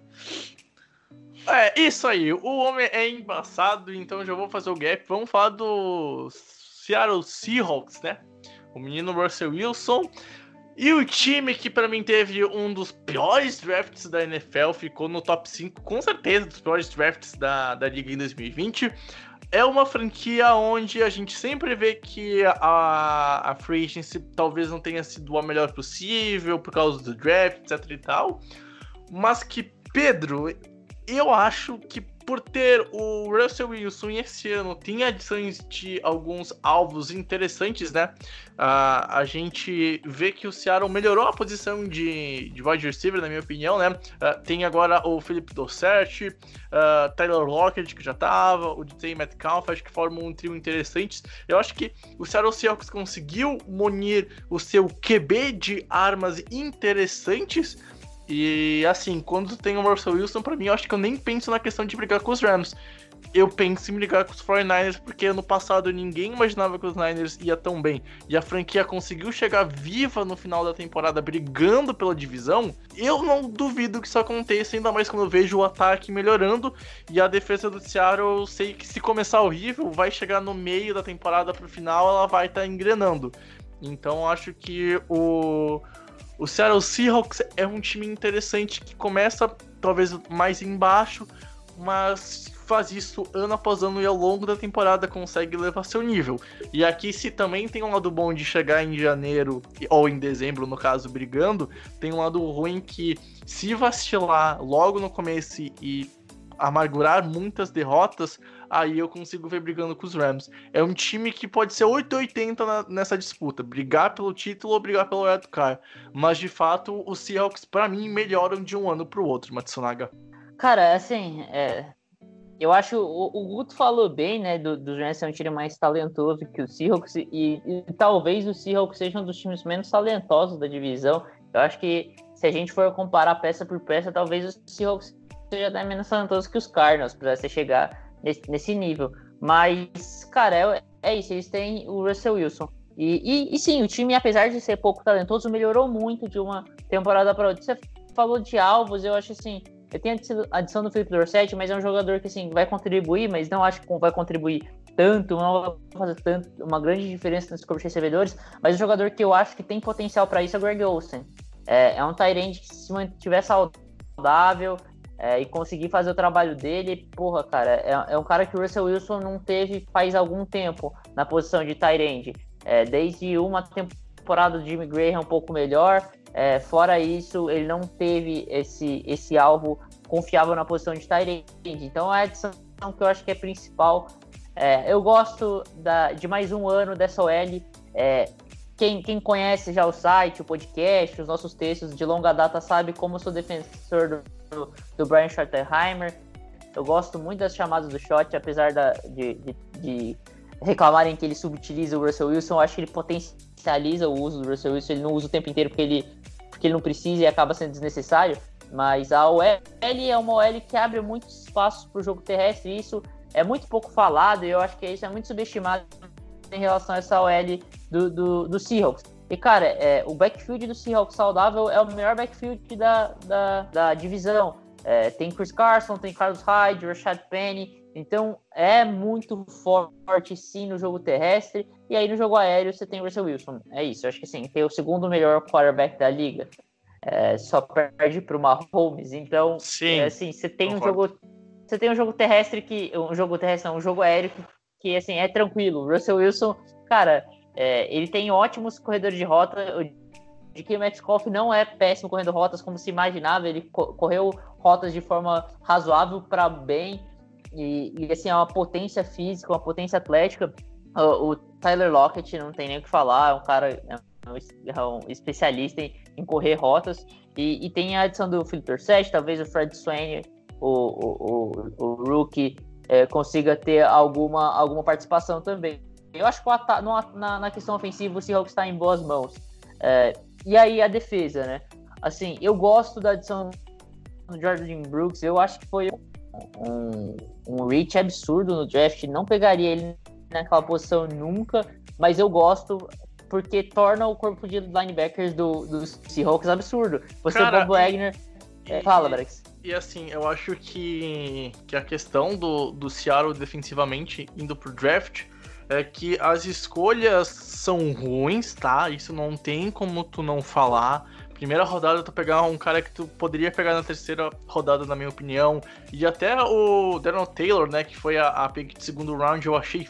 É, isso aí. O homem é embaçado, então já vou fazer o gap. Vamos falar do Seattle Seahawks, né? O menino Russell Wilson. E o time que para mim teve um dos piores drafts da NFL, ficou no top 5, com certeza, dos piores drafts da, da liga em 2020. É uma franquia onde a gente sempre vê que a, a free agency talvez não tenha sido a melhor possível por causa do draft, etc e tal. Mas que, Pedro, eu acho que por ter o Russell Wilson esse ano tem adições de alguns alvos interessantes, né? Uh, a gente vê que o Seattle melhorou a posição de, de wide receiver, na minha opinião, né? Uh, tem agora o Philip Dossert, uh, Tyler Lockett, que já tava, o DJ Metcalf, acho que formam um trio interessante. Eu acho que o Seattle Seahawks conseguiu munir o seu QB de armas interessantes e assim, quando tem o Russell Wilson, para mim, eu acho que eu nem penso na questão de brigar com os Rams. Eu penso em brigar com os 49ers, porque ano passado ninguém imaginava que os Niners ia tão bem. E a franquia conseguiu chegar viva no final da temporada brigando pela divisão. Eu não duvido que isso aconteça, ainda mais quando eu vejo o ataque melhorando. E a defesa do Seattle, eu sei que se começar horrível, vai chegar no meio da temporada pro final, ela vai estar tá engrenando. Então acho que o o Seattle Seahawks é um time interessante que começa talvez mais embaixo, mas faz isso ano após ano e ao longo da temporada consegue levar seu nível. E aqui, se também tem um lado bom de chegar em janeiro ou em dezembro, no caso, brigando, tem um lado ruim que, se vacilar logo no começo e amargurar muitas derrotas, aí eu consigo ver brigando com os Rams. É um time que pode ser 880 nessa disputa, brigar pelo título ou brigar pelo Red Car. Mas de fato, os Seahawks, para mim, melhoram de um ano para o outro, Matsunaga. Cara, assim, é, eu acho o, o Guto falou bem, né, do, dos Rams ser um time mais talentoso que o Seahawks e, e, talvez o Seahawks seja um dos times menos talentosos da divisão. Eu acho que se a gente for comparar peça por peça, talvez o Seahawks seja até menos talentoso que os Cardinals para você chegar nesse, nesse nível. Mas, cara, é, é, isso. Eles têm o Russell Wilson. E, e, e, sim, o time, apesar de ser pouco talentoso, melhorou muito de uma temporada para outra. Você falou de alvos, eu acho assim. Eu tenho a adição do Felipe Dorset, mas é um jogador que assim, vai contribuir, mas não acho que vai contribuir tanto, não vai fazer tanto, uma grande diferença nos corpos recebedores. Mas um jogador que eu acho que tem potencial para isso é o Greg Olsen. É, é um Tyrande que se mantiver saudável, é, e conseguir fazer o trabalho dele, porra, cara, é, é, um cara que o Russell Wilson não teve faz algum tempo na posição de tight é, desde uma temporada do Jimmy Graham um pouco melhor, é, fora isso, ele não teve esse, esse alvo confiável na posição de tight Então, a adição que eu acho que é principal, é, eu gosto da, de mais um ano dessa OL, é, quem, quem conhece já o site, o podcast, os nossos textos de longa data sabe como eu sou defensor do do, Brian Schottenheimer. Eu gosto muito das chamadas do shot, apesar da, de, de, de, reclamarem que ele subutiliza o Russell Wilson. Eu acho que ele potencializa o uso do Russell Wilson. Ele não usa o tempo inteiro porque ele, porque ele não precisa e acaba sendo desnecessário. Mas a OL é uma OL que abre muitos espaços para o jogo terrestre. E isso é muito pouco falado e eu acho que isso é muito subestimado em relação a essa OL do, do, do Seahawks. E, cara, é, o backfield do Seahawks saudável é o melhor backfield da, da, da divisão. É, tem Chris Carson, tem Carlos Hyde, Rashad Penny. Então, é muito forte, sim, no jogo terrestre. E aí, no jogo aéreo, você tem o Russell Wilson. É isso. Eu acho que, sim, tem o segundo melhor quarterback da liga. É, só perde para o Mahomes. Então, sim, é, assim, você tem concordo. um jogo... Você tem um jogo terrestre que... Um jogo terrestre, não, um jogo aéreo que, que assim, é tranquilo. O Russell Wilson, cara, é, ele tem ótimos corredores de rota. O Metcalf não é péssimo correndo rotas como se imaginava. Ele correu rotas de forma razoável para bem. E, e, assim, é uma potência física, uma potência atlética. O, o, Tyler Lockett não tem nem o que falar, é um cara é um, é um especialista em, em, correr rotas. E, e, tem a adição do Philip 7, talvez o Fred Swain, o, o, o, o rookie, é, consiga ter alguma, alguma participação também. Eu acho que na, na, questão ofensiva o Seahawks está em boas mãos. É, e aí a defesa, né? Assim, eu gosto da adição do Jordan Brooks. Eu acho que foi um, um reach absurdo no draft. Não pegaria ele naquela posição nunca, mas eu gosto porque torna o corpo de linebackers do, do Seahawks absurdo. Você, Cara, Bob Wagner. E, é, fala, Brex. E assim, eu acho que, que a questão do, do Seattle defensivamente indo pro draft é que as escolhas são ruins, tá? Isso não tem como tu não falar. Primeira rodada tu pegar um cara que tu poderia pegar na terceira rodada, na minha opinião. E até o Daniel Taylor, né, que foi a, a pick de segundo round, eu achei.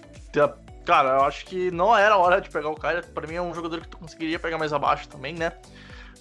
Cara, eu acho que não era hora de pegar o cara. Para mim é um jogador que tu conseguiria pegar mais abaixo também, né?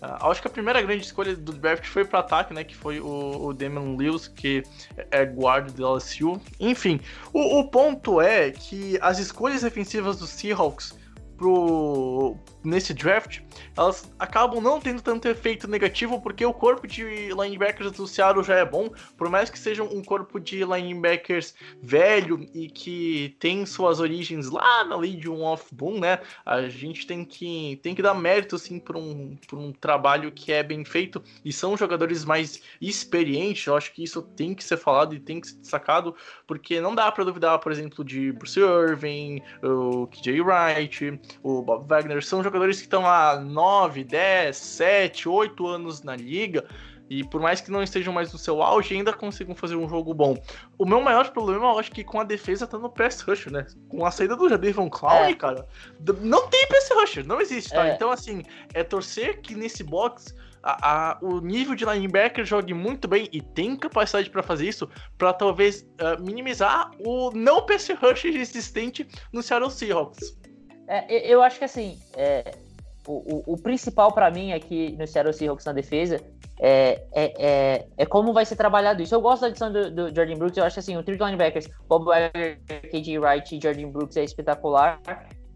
Uh, acho que a primeira grande escolha do draft foi para ataque, né? Que foi o, o Damon Lewis, que é guarda do LSU. Enfim, o, o ponto é que as escolhas defensivas dos Seahawks pro, nesse draft, elas acabam não tendo tanto efeito negativo porque o corpo de linebackers do Seattle já é bom, por mais que seja um corpo de linebackers velho e que tem suas origens lá na Legion of Boom, né? A gente tem que, tem que dar mérito sim por um, por um trabalho que é bem feito e são jogadores mais experientes. Eu acho que isso tem que ser falado e tem que ser destacado, porque não dá para duvidar, por exemplo, de Bruce Irving, o KJ Wright, o Bob Wagner, são jogadores que estão há 9, 10, 7, 8 anos na liga. E por mais que não estejam mais no seu auge, ainda conseguem fazer um jogo bom. O meu maior problema, eu acho que com a defesa tá no pass rusher, né? Com a saída do Jadevon Clown, é. cara, não tem pass rusher, não existe, tá? É. Então, assim, é torcer que nesse box a, a, o nível de linebacker jogue muito bem e tem capacidade para fazer isso, para talvez uh, minimizar o não pass rusher existente no Seattle Seahawks. É, eu acho que assim, é, o, o, o, principal para mim aqui no Seattle Seahawks na defesa é, é, é, é, como vai ser trabalhado isso. Eu gosto da adição do, do Jordan Brooks, eu acho assim, o trio linebackers, Bob Wagner, KJ Wright e Jordan Brooks é espetacular.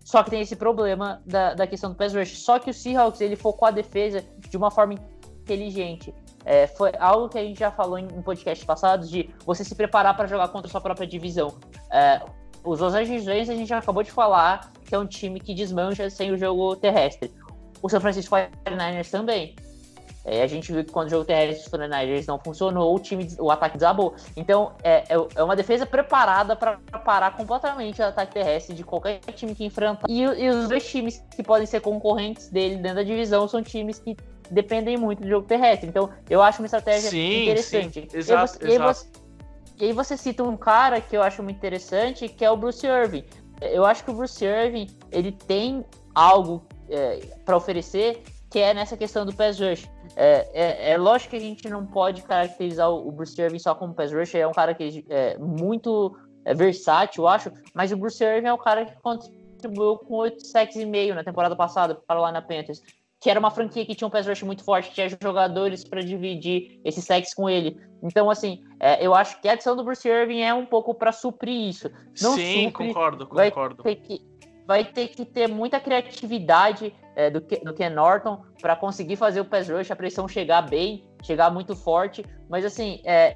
Só que tem esse problema da, da questão do pass rush. Só que o Seahawks ele focou a defesa de uma forma inteligente. É, foi algo que a gente já falou em, em podcasts passados de você se preparar para jogar contra a sua própria divisão. É, os Los Angeles Rams a gente já acabou de falar que é um time que desmancha sem o jogo terrestre. O San Francisco 49ers também. É, a gente viu que quando o jogo terrestre dos 49ers não funcionou, o time, o ataque desabou. Então, é, é, é uma defesa preparada para parar completamente o ataque terrestre de qualquer time que enfrentar. E, e, os dois times que podem ser concorrentes dele dentro da divisão são times que dependem muito do jogo terrestre. Então, eu acho uma estratégia sim, interessante. Sim, exato, e, você, exato. E aí você cita um cara que eu acho muito interessante, que é o Bruce Irving. Eu acho que o Bruce Irving, ele tem algo é, para oferecer que é nessa questão do pass rush. É, é, é, lógico que a gente não pode caracterizar o Bruce Irving só como pass rush, é um cara que é muito é, versátil, eu acho, mas o Bruce Irving é o cara que contribuiu com 8 sacks e meio na temporada passada para lá na Panthers que era uma franquia que tinha um pass rush muito forte, tinha jogadores para dividir esses sacks com ele. Então, assim, é, eu acho que a adição do Bruce Irving é um pouco para suprir isso. Não Sim, supre, concordo, concordo. Vai ter que, vai ter, que ter muita criatividade é, do, do Ken Norton para conseguir fazer o pass rush, a pressão chegar bem, chegar muito forte. Mas, assim, é,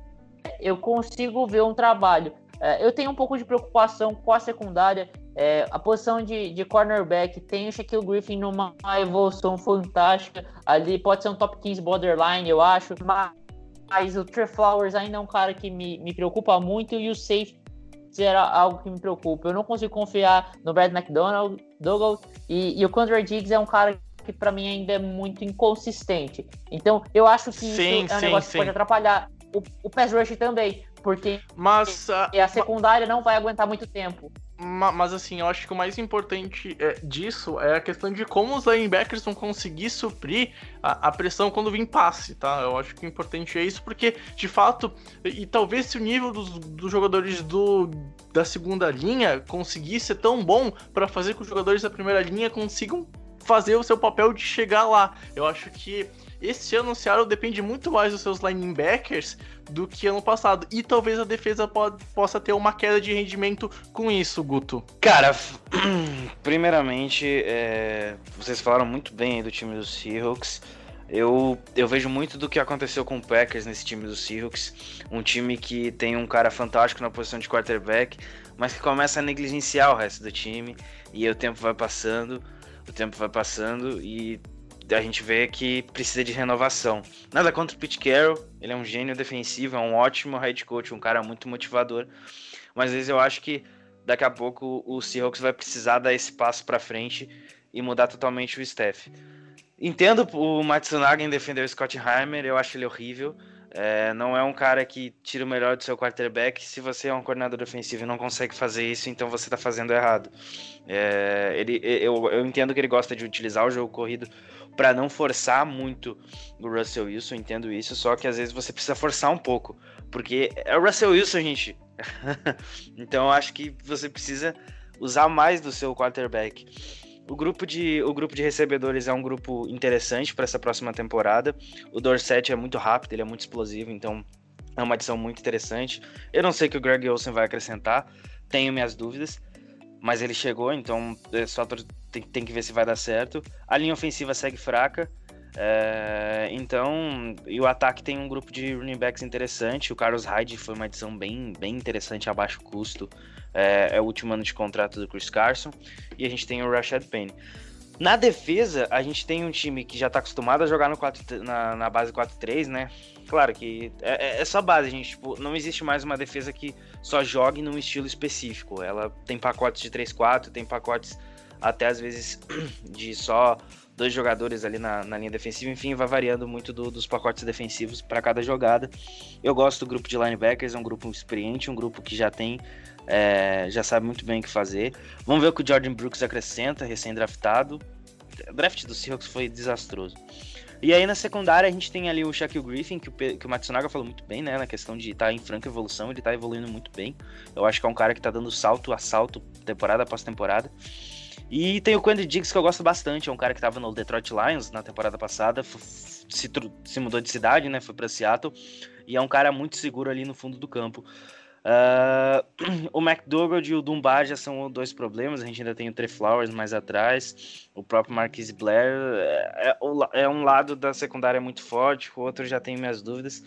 eu consigo ver um trabalho. É, eu tenho um pouco de preocupação com a secundária. É, a posição de, de cornerback tem o Shaquille Griffin numa evolução fantástica. Ali pode ser um top 15 borderline, eu acho. Mas o Trey Flowers ainda é um cara que me, me preocupa muito. E o safety ser algo que me preocupa. Eu não consigo confiar no Brad McDonald, Douglas, e, e o Conrad Diggs é um cara que para mim ainda é muito inconsistente. Então, eu acho que sim, isso é um sim, negócio sim. que pode atrapalhar o, o pass rush também, porque mas, a, a secundária não vai aguentar muito tempo. Mas assim, eu acho que o mais importante é, disso é a questão de como os linebackers vão conseguir suprir a, a, pressão quando vir passe, tá? Eu acho que o importante é isso, porque de fato, e talvez se o nível dos, dos jogadores do, da segunda linha conseguir ser tão bom para fazer com que os jogadores da primeira linha consigam fazer o seu papel de chegar lá. Eu acho que esse ano o Seattle depende muito mais dos seus linebackers do que ano passado. E talvez a defesa pode, possa ter uma queda de rendimento com isso, Guto. Cara, [clears throat] primeiramente, é... vocês falaram muito bem do time dos Seahawks. Eu, eu vejo muito do que aconteceu com o Packers nesse time dos Seahawks. Um time que tem um cara fantástico na posição de quarterback, mas que começa a negligenciar o resto do time. E o tempo vai passando, o tempo vai passando e a gente vê que precisa de renovação. Nada contra o Pete Carroll, ele é um gênio defensivo, é um ótimo head coach, um cara muito motivador. Mas às vezes eu acho que daqui a pouco o Seahawks vai precisar dar esse passo para frente e mudar totalmente o staff. Entendo o Matsunaga em defender o Scott Heimer, eu acho ele horrível. É, não é um cara que tira o melhor do seu quarterback. Se você é um coordenador ofensivo e não consegue fazer isso, então você está fazendo errado. É, ele, eu, eu entendo que ele gosta de utilizar o jogo corrido para não forçar muito o Russell Wilson, entendo isso, só que às vezes você precisa forçar um pouco, porque é o Russell Wilson, gente. [laughs] então eu acho que você precisa usar mais do seu quarterback. O grupo de, o grupo de recebedores é um grupo interessante para essa próxima temporada. O Dorset é muito rápido, ele é muito explosivo, então é uma adição muito interessante. Eu não sei o que o Greg Olsen vai acrescentar, tenho minhas dúvidas, mas ele chegou, então é só tem, tem que ver se vai dar certo. A linha ofensiva segue fraca. É, então, e o ataque tem um grupo de running backs interessante. O Carlos Hyde foi uma edição bem, bem interessante a baixo custo. É, é, o último ano de contrato do Chris Carson. E a gente tem o Rashad Penny. Na defesa, a gente tem um time que já está acostumado a jogar no 4, na, na base 4-3, né? Claro que é, é, é só base, gente. Tipo, não existe mais uma defesa que só jogue num estilo específico. Ela tem pacotes de 3-4, tem pacotes até às vezes [clears throat] de só dois jogadores ali na, na linha defensiva, enfim, vai variando muito do, dos pacotes defensivos para cada jogada. Eu gosto do grupo de linebackers, é um grupo experiente, um grupo que já tem, é, já sabe muito bem o que fazer. Vamos ver o que o Jordan Brooks acrescenta, recém-draftado. O draft do Seahawks foi desastroso. E aí na secundária a gente tem ali o Shaquille Griffin, que o, que o Matsunaga falou muito bem, né? Na questão de estar tá em franca evolução, ele está evoluindo muito bem. Eu acho que é um cara que está dando salto a salto, temporada após temporada. E tem o Quentin Diggs que eu gosto bastante, é um cara que estava no Detroit Lions na temporada passada, se, se mudou de cidade, né? Foi para Seattle e é um cara muito seguro ali no fundo do campo. Uh, [clears throat] o McDougald e o Dunbar já são dois problemas. A gente ainda tem o Trey Flowers mais atrás. O próprio Marquise Blair é, é, é, um lado da secundária muito forte, o outro já tem minhas dúvidas.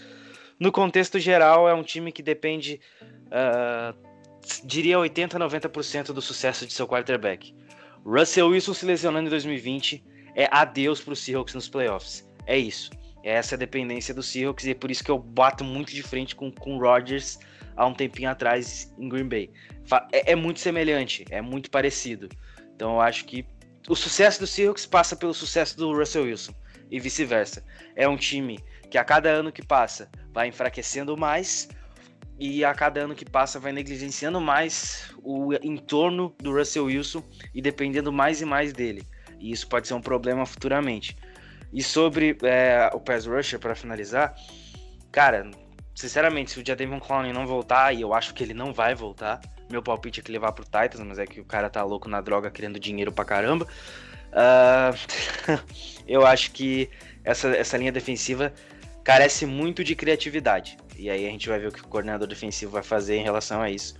No contexto geral, é um time que depende, uh, diria 80 90% do sucesso de seu quarterback. Russell Wilson se lesionando em 2020 é adeus para os Seahawks nos playoffs. É isso. É essa a dependência do Seahawks e é por isso que eu bato muito de frente com o Rodgers há um tempinho atrás em Green Bay. É, é, muito semelhante, é muito parecido. Então eu acho que o sucesso do Seahawks passa pelo sucesso do Russell Wilson e vice-versa. É um time que a cada ano que passa vai enfraquecendo mais e a cada ano que passa vai negligenciando mais o entorno do Russell Wilson e dependendo mais e mais dele. E isso pode ser um problema futuramente. E sobre é, o pass rusher, para finalizar, cara, sinceramente, se o Jadavion Clowney não voltar, e eu acho que ele não vai voltar, meu palpite é que levar pro Titans, mas é que o cara tá louco na droga, querendo dinheiro pra caramba. Uh, [laughs] eu acho que essa, essa linha defensiva carece muito de criatividade. E aí a gente vai ver o que o coordenador defensivo vai fazer em relação a isso.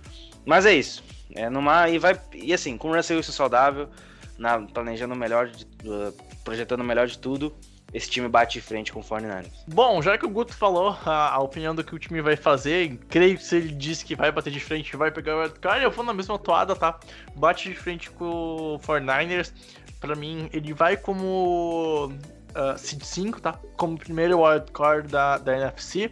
Mas é isso. É numa, e, vai, e assim, com o Russell Wilson saudável, na, planejando o melhor, de, uh, projetando o melhor de tudo, esse time bate de frente com o 49ers. Bom, já que o Guto falou a, a, opinião do que o time vai fazer, creio que se ele disse que vai bater de frente vai pegar o wildcard, eu vou na mesma toada, tá? Bate de frente com o 49ers. Pra mim, ele vai como uh, Seed 5, tá? Como primeiro wildcard da, da NFC.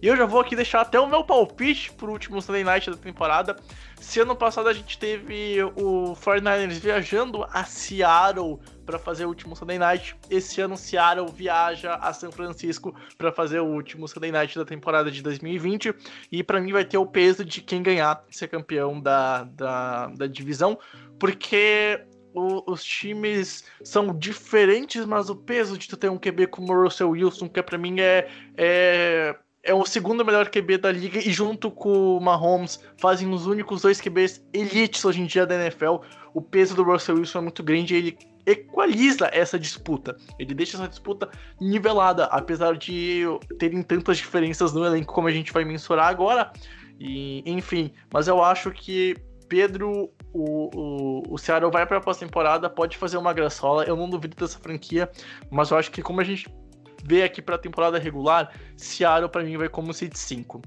E eu já vou aqui deixar até o meu palpite pro último Sunday Night da temporada. Se ano passado a gente teve o 49ers viajando a Seattle para fazer o último Sunday Night, esse ano Seattle viaja a São Francisco para fazer o último Sunday Night da temporada de 2020. E para mim vai ter o peso de quem ganhar ser campeão da, da, da divisão, porque os times são diferentes, mas o peso de tu ter um QB como o Russell Wilson, que para mim é, é é o segundo melhor QB da liga e junto com o Mahomes fazem os únicos dois QBs elites hoje em dia da NFL. O peso do Russell Wilson é muito grande e ele equaliza essa disputa. Ele deixa essa disputa nivelada, apesar de terem tantas diferenças no elenco como a gente vai mensurar agora. E, enfim, mas eu acho que Pedro, o, o, o Seattle vai para a pós-temporada, pode fazer uma graçola. Eu não duvido dessa franquia, mas eu acho que como a gente vê aqui pra temporada regular, Seattle pra mim vai como seed 5.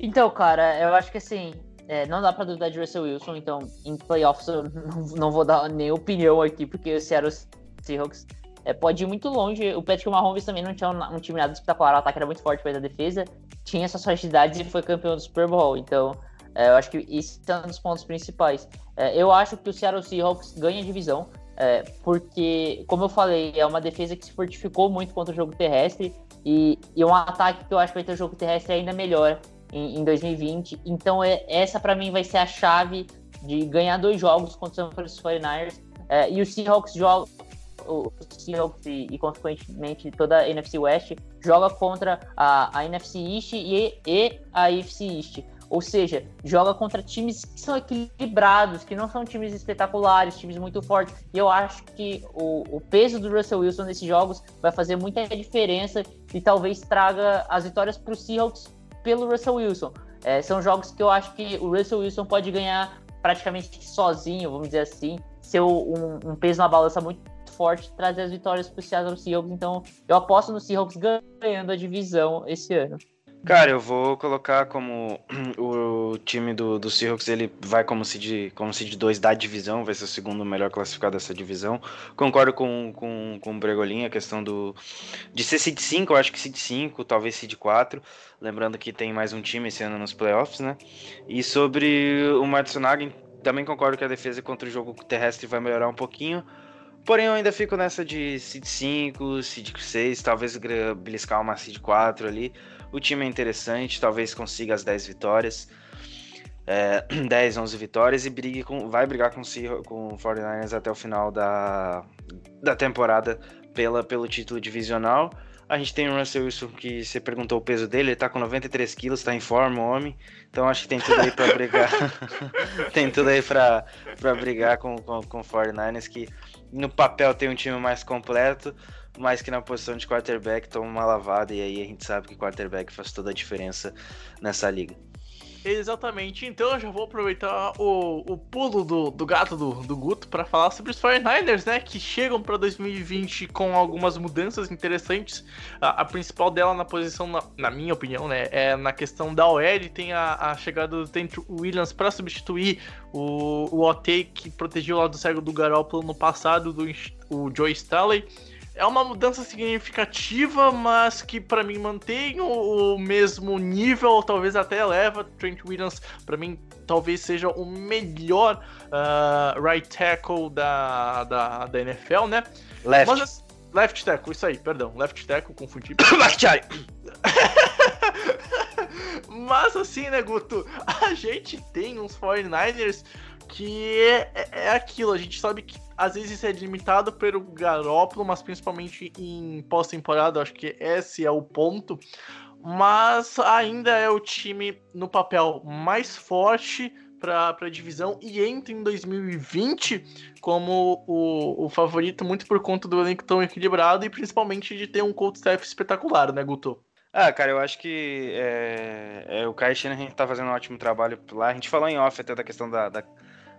Então, cara, eu acho que assim, é, não dá pra duvidar de Russell Wilson, então em playoffs eu [laughs] não, não vou dar nem opinião aqui, porque o Seattle Seahawks é, pode ir muito longe. O Patrick Mahomes também não tinha um, um time nada espetacular, o ataque era muito forte, fez a defesa, tinha essas fragilidades e foi campeão do Super Bowl, então é, eu acho que isso é um dos pontos principais. É, eu acho que o Seattle Seahawks ganha a divisão, é, porque, como eu falei, é uma defesa que se fortificou muito contra o jogo terrestre e, e um ataque que eu acho que vai ter o jogo terrestre ainda melhor em, em 2020. Então, é, essa para mim vai ser a chave de ganhar dois jogos contra os 49ers. É, e o Seahawks joga. O Seahawks e, e, consequentemente, toda a NFC West joga contra a, a NFC East e, e a AFC East. Ou seja, joga contra times que são equilibrados, que não são times espetaculares, times muito fortes. E eu acho que o, o peso do Russell Wilson nesses jogos vai fazer muita diferença e talvez traga as vitórias para o Seahawks pelo Russell Wilson. É, são jogos que eu acho que o Russell Wilson pode ganhar praticamente sozinho, vamos dizer assim, ser um, um peso na balança muito forte, trazer as vitórias para o Seattle Seahawks. Então, eu aposto no Seahawks ganhando a divisão esse ano. Cara, eu vou colocar como [clears throat] o time do, do Seahawks, ele vai como seed, como seed 2 da divisão, vai ser o segundo melhor classificado dessa divisão. Concordo com, com, com o Bregolin, a questão do de ser seed 5, eu acho que seed 5, talvez seed 4. Lembrando que tem mais um time esse ano nos playoffs, né? E sobre o Matsunaga, também concordo que a defesa contra o jogo terrestre vai melhorar um pouquinho. Porém, eu ainda fico nessa de seed 5, seed 6, talvez beliscar uma seed 4 ali. O time é interessante, talvez consiga as 10 vitórias. É, [clears throat] 10, 11 vitórias e brigue com, vai brigar com, com o 49ers até o final da, da temporada pela, pelo título divisional. A gente tem o Russell Wilson, que você perguntou o peso dele, ele tá com 93 quilos, tá em forma, o homem. Então acho que tem tudo aí pra brigar. [laughs] tem tudo aí pra, pra brigar com, com, com o 49ers, que no papel tem um time mais completo mas que na posição de quarterback toma uma lavada e aí a gente sabe que quarterback faz toda a diferença nessa liga. Exatamente, então eu já vou aproveitar o, o pulo do, do gato do, do Guto para falar sobre os 49ers, né? Que chegam para 2020 com algumas mudanças interessantes. A, a principal dela na posição, na, na, minha opinião, né? É na questão da OL. Tem a, a chegada do Trent Williams para substituir o, o OT que protegeu lá do cego do Garoppolo no passado, do o Joe Staley é uma mudança significativa, mas que para mim mantém o, o, mesmo nível, talvez até leva. Trent Williams, para mim, talvez seja o melhor uh, right tackle da, da, da NFL, né? Left. Mas, left tackle, isso aí, perdão. Left tackle, confundi. [coughs] left [laughs] mas assim, né, Guto? A gente tem uns 49ers que é, é, é aquilo, a gente sabe que às vezes é limitado pelo Garópolo, mas principalmente em pós-temporada, acho que esse é o ponto. Mas ainda é o time no papel mais forte para a divisão e entra em 2020 como o, o favorito, muito por conta do elenco tão equilibrado e principalmente de ter um coach staff espetacular, né, Guto? Ah, cara, eu acho que é, é, o Kai Shanahan tá fazendo um ótimo trabalho lá. A gente falou em off até da questão da, da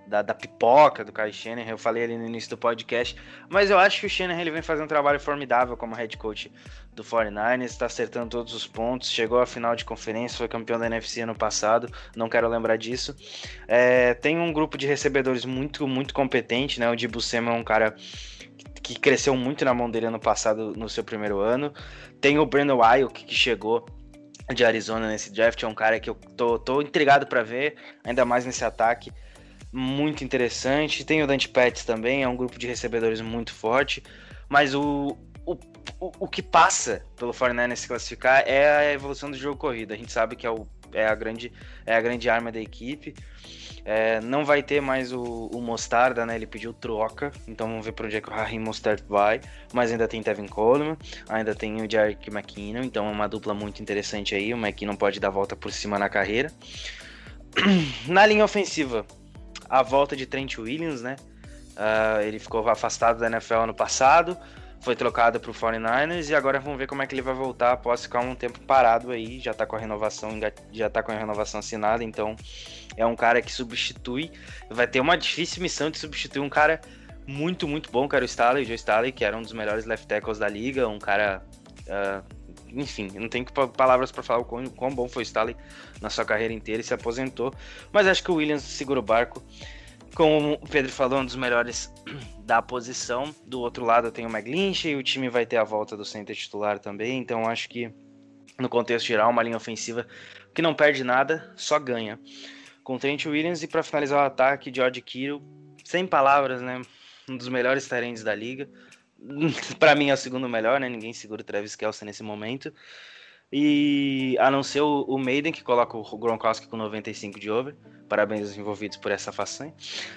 da, da pipoca do Kyle Shanahan, eu falei ali no início do podcast, mas eu acho que o Shanahan ele vem fazendo um trabalho formidável como head coach do 49ers, está acertando todos os pontos, chegou à final de conferência, foi campeão da NFC ano passado, não quero lembrar disso. É, tem um grupo de recebedores muito, muito competente, né? O Dibu Samuel é um cara que cresceu muito na mão dele ano passado no seu primeiro ano. Tem o Brandon Ayuk que chegou de Arizona nesse draft, é um cara que eu tô, tô intrigado para ver, ainda mais nesse ataque. Muito interessante. Tem o Dante Pettis também, é um grupo de recebedores muito forte. Mas o, o, o, que passa pelo 49 se classificar é a evolução do jogo corrido. A gente sabe que é, o, é, a, grande, é a grande arma da equipe. É, não vai ter mais o, o, Mostarda, né? Ele pediu troca, então vamos ver para onde é que o Raheem Mostard vai. Mas ainda tem Tevin Coleman, ainda tem o Jarek McKinnon, então é uma dupla muito interessante aí. O McKinnon pode dar volta por cima na carreira. [clears throat] Na linha ofensiva, a volta de Trent Williams, né? Uh, ele ficou afastado da NFL ano passado, foi trocado para o 49ers e agora vamos ver como é que ele vai voltar após ficar um tempo parado aí. Já está com a renovação, já tá com a renovação assinada, então é um cara que substitui, vai ter uma difícil missão de substituir um cara muito, muito bom, que era o Staley, o Joe Staley, que era um dos melhores left tackles da liga, um cara. Uh, enfim, não tenho palavras para falar o quão, quão, bom foi o Staley na sua carreira inteira e se aposentou. Mas acho que o Williams segura o barco. Como o Pedro falou, um dos melhores [clears throat] da posição. Do outro lado tem o McGlinch e o time vai ter a volta do center titular também. Então acho que no contexto geral, uma linha ofensiva que não perde nada, só ganha com Trent Williams e para finalizar o ataque, George Kittle, sem palavras, né? Um dos melhores talentos da liga. [laughs] para mim é o segundo melhor, né? Ninguém segura o Travis Kelce nesse momento. E a não ser o, o Maiden, que coloca o Gronkowski com 95 de over. Parabéns aos envolvidos por essa façanha.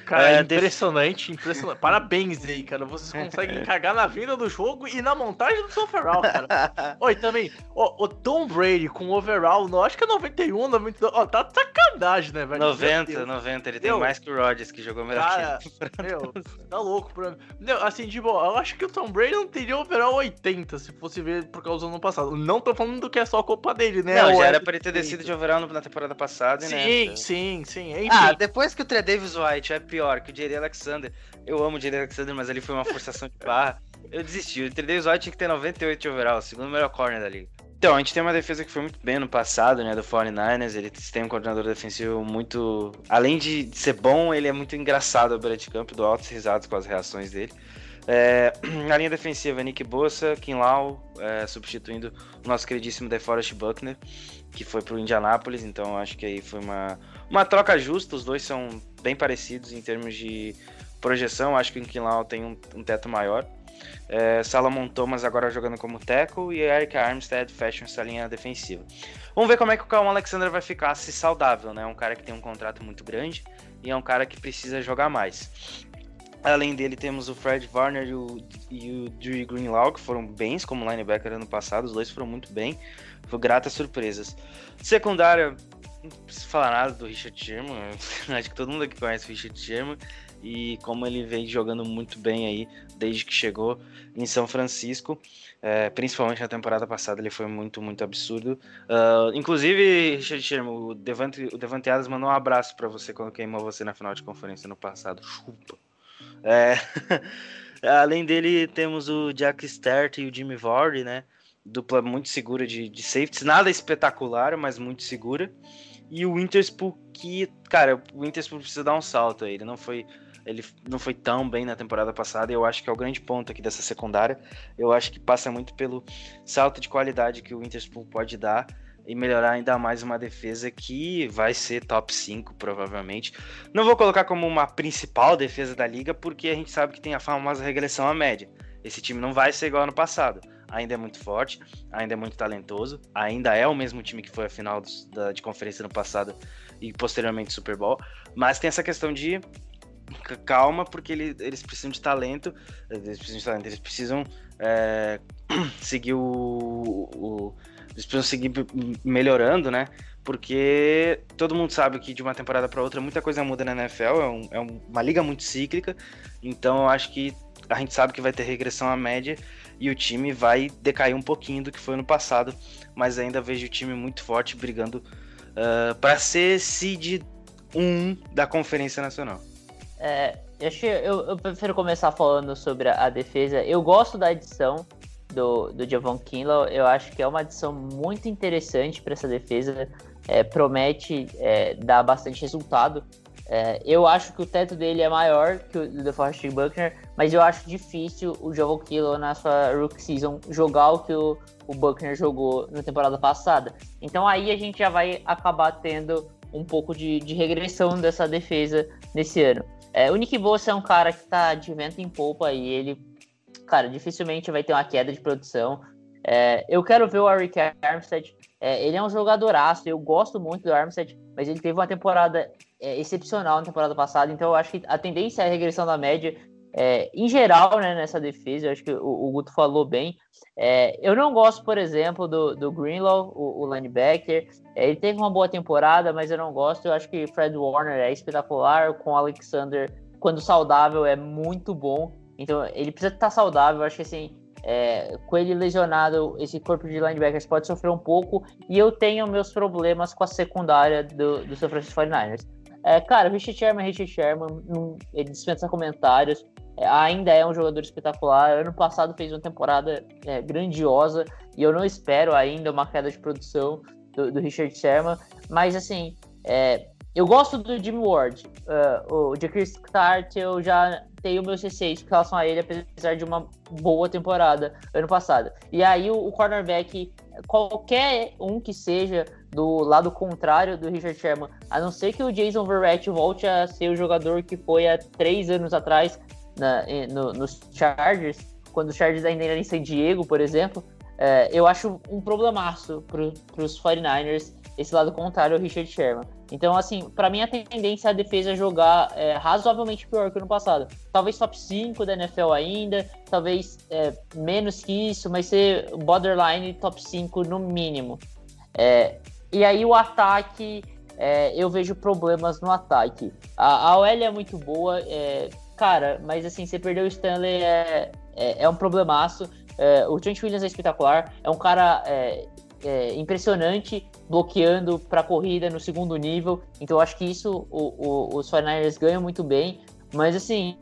Cara, é, impressionante, def... impressionante. Parabéns aí, cara. Vocês [laughs] conseguem cagar na vida do jogo e na montagem do seu overall, cara. [laughs] Oi, também, ó, o Tom Brady com overall, não, acho que é 91, 92. Ó, tá sacanagem, né, velho? 90, 90. Ele tem mais que o Rodgers, que jogou melhor cara, que. [laughs] Meu, tá louco pra mim. Meu, assim, de boa, eu acho que o Tom Brady não teria overall 80 se fosse ver por causa do ano passado. Não tô falando do que é só culpa dele, né? Não, já era pra ele ter descido de overall na temporada passada, sim, né? Sim, sim, sim. Enfim. Ah, depois que o Trey Davis White é pior que o Jerry Alexander, eu amo o Jerry Alexander, mas ali foi uma forçação de barra. Eu desisti. O Trey Davis White tinha que ter 98 de overall, o segundo melhor corner da liga. Então, a gente tem uma defesa que foi muito bem no passado, né, do 49ers. Ele tem um coordenador defensivo muito. Além de ser bom, ele é muito engraçado ao beira de campo, do altos risados com as reações dele. É, [clears throat] na linha defensiva, Nick Bossa, Kim Lau, é, substituindo o nosso queridíssimo DeForest Buckner, que foi para o Indianapolis, então acho que aí foi uma, uma troca justa, os dois são bem parecidos em termos de projeção, acho que o Kim Lau tem um, um teto maior. É, Salomon Thomas agora jogando como tackle e Eric Armstead fecha essa linha defensiva. Vamos ver como é que o Calum Alexander vai ficar se saudável, né? É um cara que tem um contrato muito grande e é um cara que precisa jogar mais. Além dele, temos o Fred Warner e o, e o Drew Greenlaw, que foram bens como linebacker ano passado. Os dois foram muito bem. Foi gratas surpresas. Secundária, não preciso falar nada do Richard Sherman. [laughs] Acho que todo mundo aqui conhece o Richard Sherman. E como ele vem jogando muito bem aí desde que chegou em São Francisco. É, principalmente na temporada passada, ele foi muito, muito absurdo. Uh, inclusive, Richard Sherman, o Devante, o Devante Adams mandou um abraço para você quando queimou você na final de conferência no passado. Chupa! É, [laughs] além dele, temos o Jack Start e o Jimmy Vardy, né? Dupla muito segura de, de safeties, nada espetacular, mas muito segura. E o Winterspool, que, cara, o Winterspool precisa dar um salto aí. Ele não foi, ele não foi tão bem na temporada passada. E eu acho que é o grande ponto aqui dessa secundária. Eu acho que passa muito pelo salto de qualidade que o Winterspool pode dar e melhorar ainda mais uma defesa que vai ser top 5, provavelmente. Não vou colocar como uma principal defesa da liga, porque a gente sabe que tem a famosa regressão à média. Esse time não vai ser igual ano passado. Ainda é muito forte, ainda é muito talentoso, ainda é o mesmo time que foi a final da, de conferência no passado e posteriormente Super Bowl, mas tem essa questão de calma, porque ele, eles precisam de talento, eles precisam de talento, eles precisam é, [clears throat] seguir o, o eles precisam seguir melhorando, né? Porque todo mundo sabe que de uma temporada para outra muita coisa muda na NFL, é, um, é uma liga muito cíclica, então eu acho que a gente sabe que vai ter regressão à média e o time vai decair um pouquinho do que foi no passado, mas ainda vejo o time muito forte brigando uh, para ser seed 1 da Conferência Nacional. É, eu, eu, prefiro começar falando sobre a, a defesa. Eu gosto da edição do, do Javon Kinlaw. Eu acho que é uma adição muito interessante para essa defesa. É, promete é, dar bastante resultado. É, eu acho que o teto dele é maior que o do DeForest Buckner, mas eu acho difícil o Joel Kilo na sua rookie season jogar o que o, o Buckner jogou na temporada passada. Então aí a gente já vai acabar tendo um pouco de, de regressão dessa defesa nesse ano. É, o Nick Bosa é um cara que tá de vento em polpa e ele, cara, dificilmente vai ter uma queda de produção. É, eu quero ver o Eric Armstead. É, ele é um jogadoraço, eu gosto muito do Armstead, mas ele teve uma temporada é, excepcional na temporada passada, então eu acho que a tendência é a regressão da média. É, em geral, né, nessa defesa, eu acho que o, o Guto falou bem. É, eu não gosto, por exemplo, do, do Greenlaw, o, o linebacker. É, ele teve uma boa temporada, mas eu não gosto. Eu acho que Fred Warner é espetacular, com o Alexander, quando saudável, é muito bom. Então, ele precisa estar saudável. Eu acho que assim, é, com ele lesionado, esse corpo de linebackers pode sofrer um pouco. E eu tenho meus problemas com a secundária do, do San Francisco 49ers. É, cara, o Richard Sherman, Richard Sherman, não, ele dispensa comentários. É, ainda é um jogador espetacular. Ano passado fez uma temporada é, grandiosa e eu não espero ainda uma queda de produção do, do Richard Sherman. Mas, assim, é, eu gosto do Jimmy Ward. Uh, o Jacques Tart, eu já tenho meus receios com relação a ele, apesar de uma boa temporada ano passado. E aí, o, o cornerback, qualquer um que seja do lado contrário do Richard Sherman, a não ser que o Jason Verrett volte a ser o jogador que foi há três anos atrás na, no, nos Chargers, quando os Chargers ainda eram em San Diego, por exemplo, é, eu acho um problemaço para os 49ers esse lado contrário ao Richard Sherman. Então, assim, para mim a tendência é a defesa jogar é, razoavelmente pior que o ano passado. Talvez top 5 da NFL ainda, talvez é, menos que isso, mas ser borderline top 5 no mínimo. É, e aí o ataque, é, eu vejo problemas no ataque. A, a OL é muito boa, é, cara, mas assim, você perdeu o Stanley é, é, é um problemaço. É, o Trent Williams é espetacular, é um cara é, é, impressionante bloqueando para corrida no segundo nível. Então eu acho que isso o, o, os 49ers ganham muito bem. Mas assim,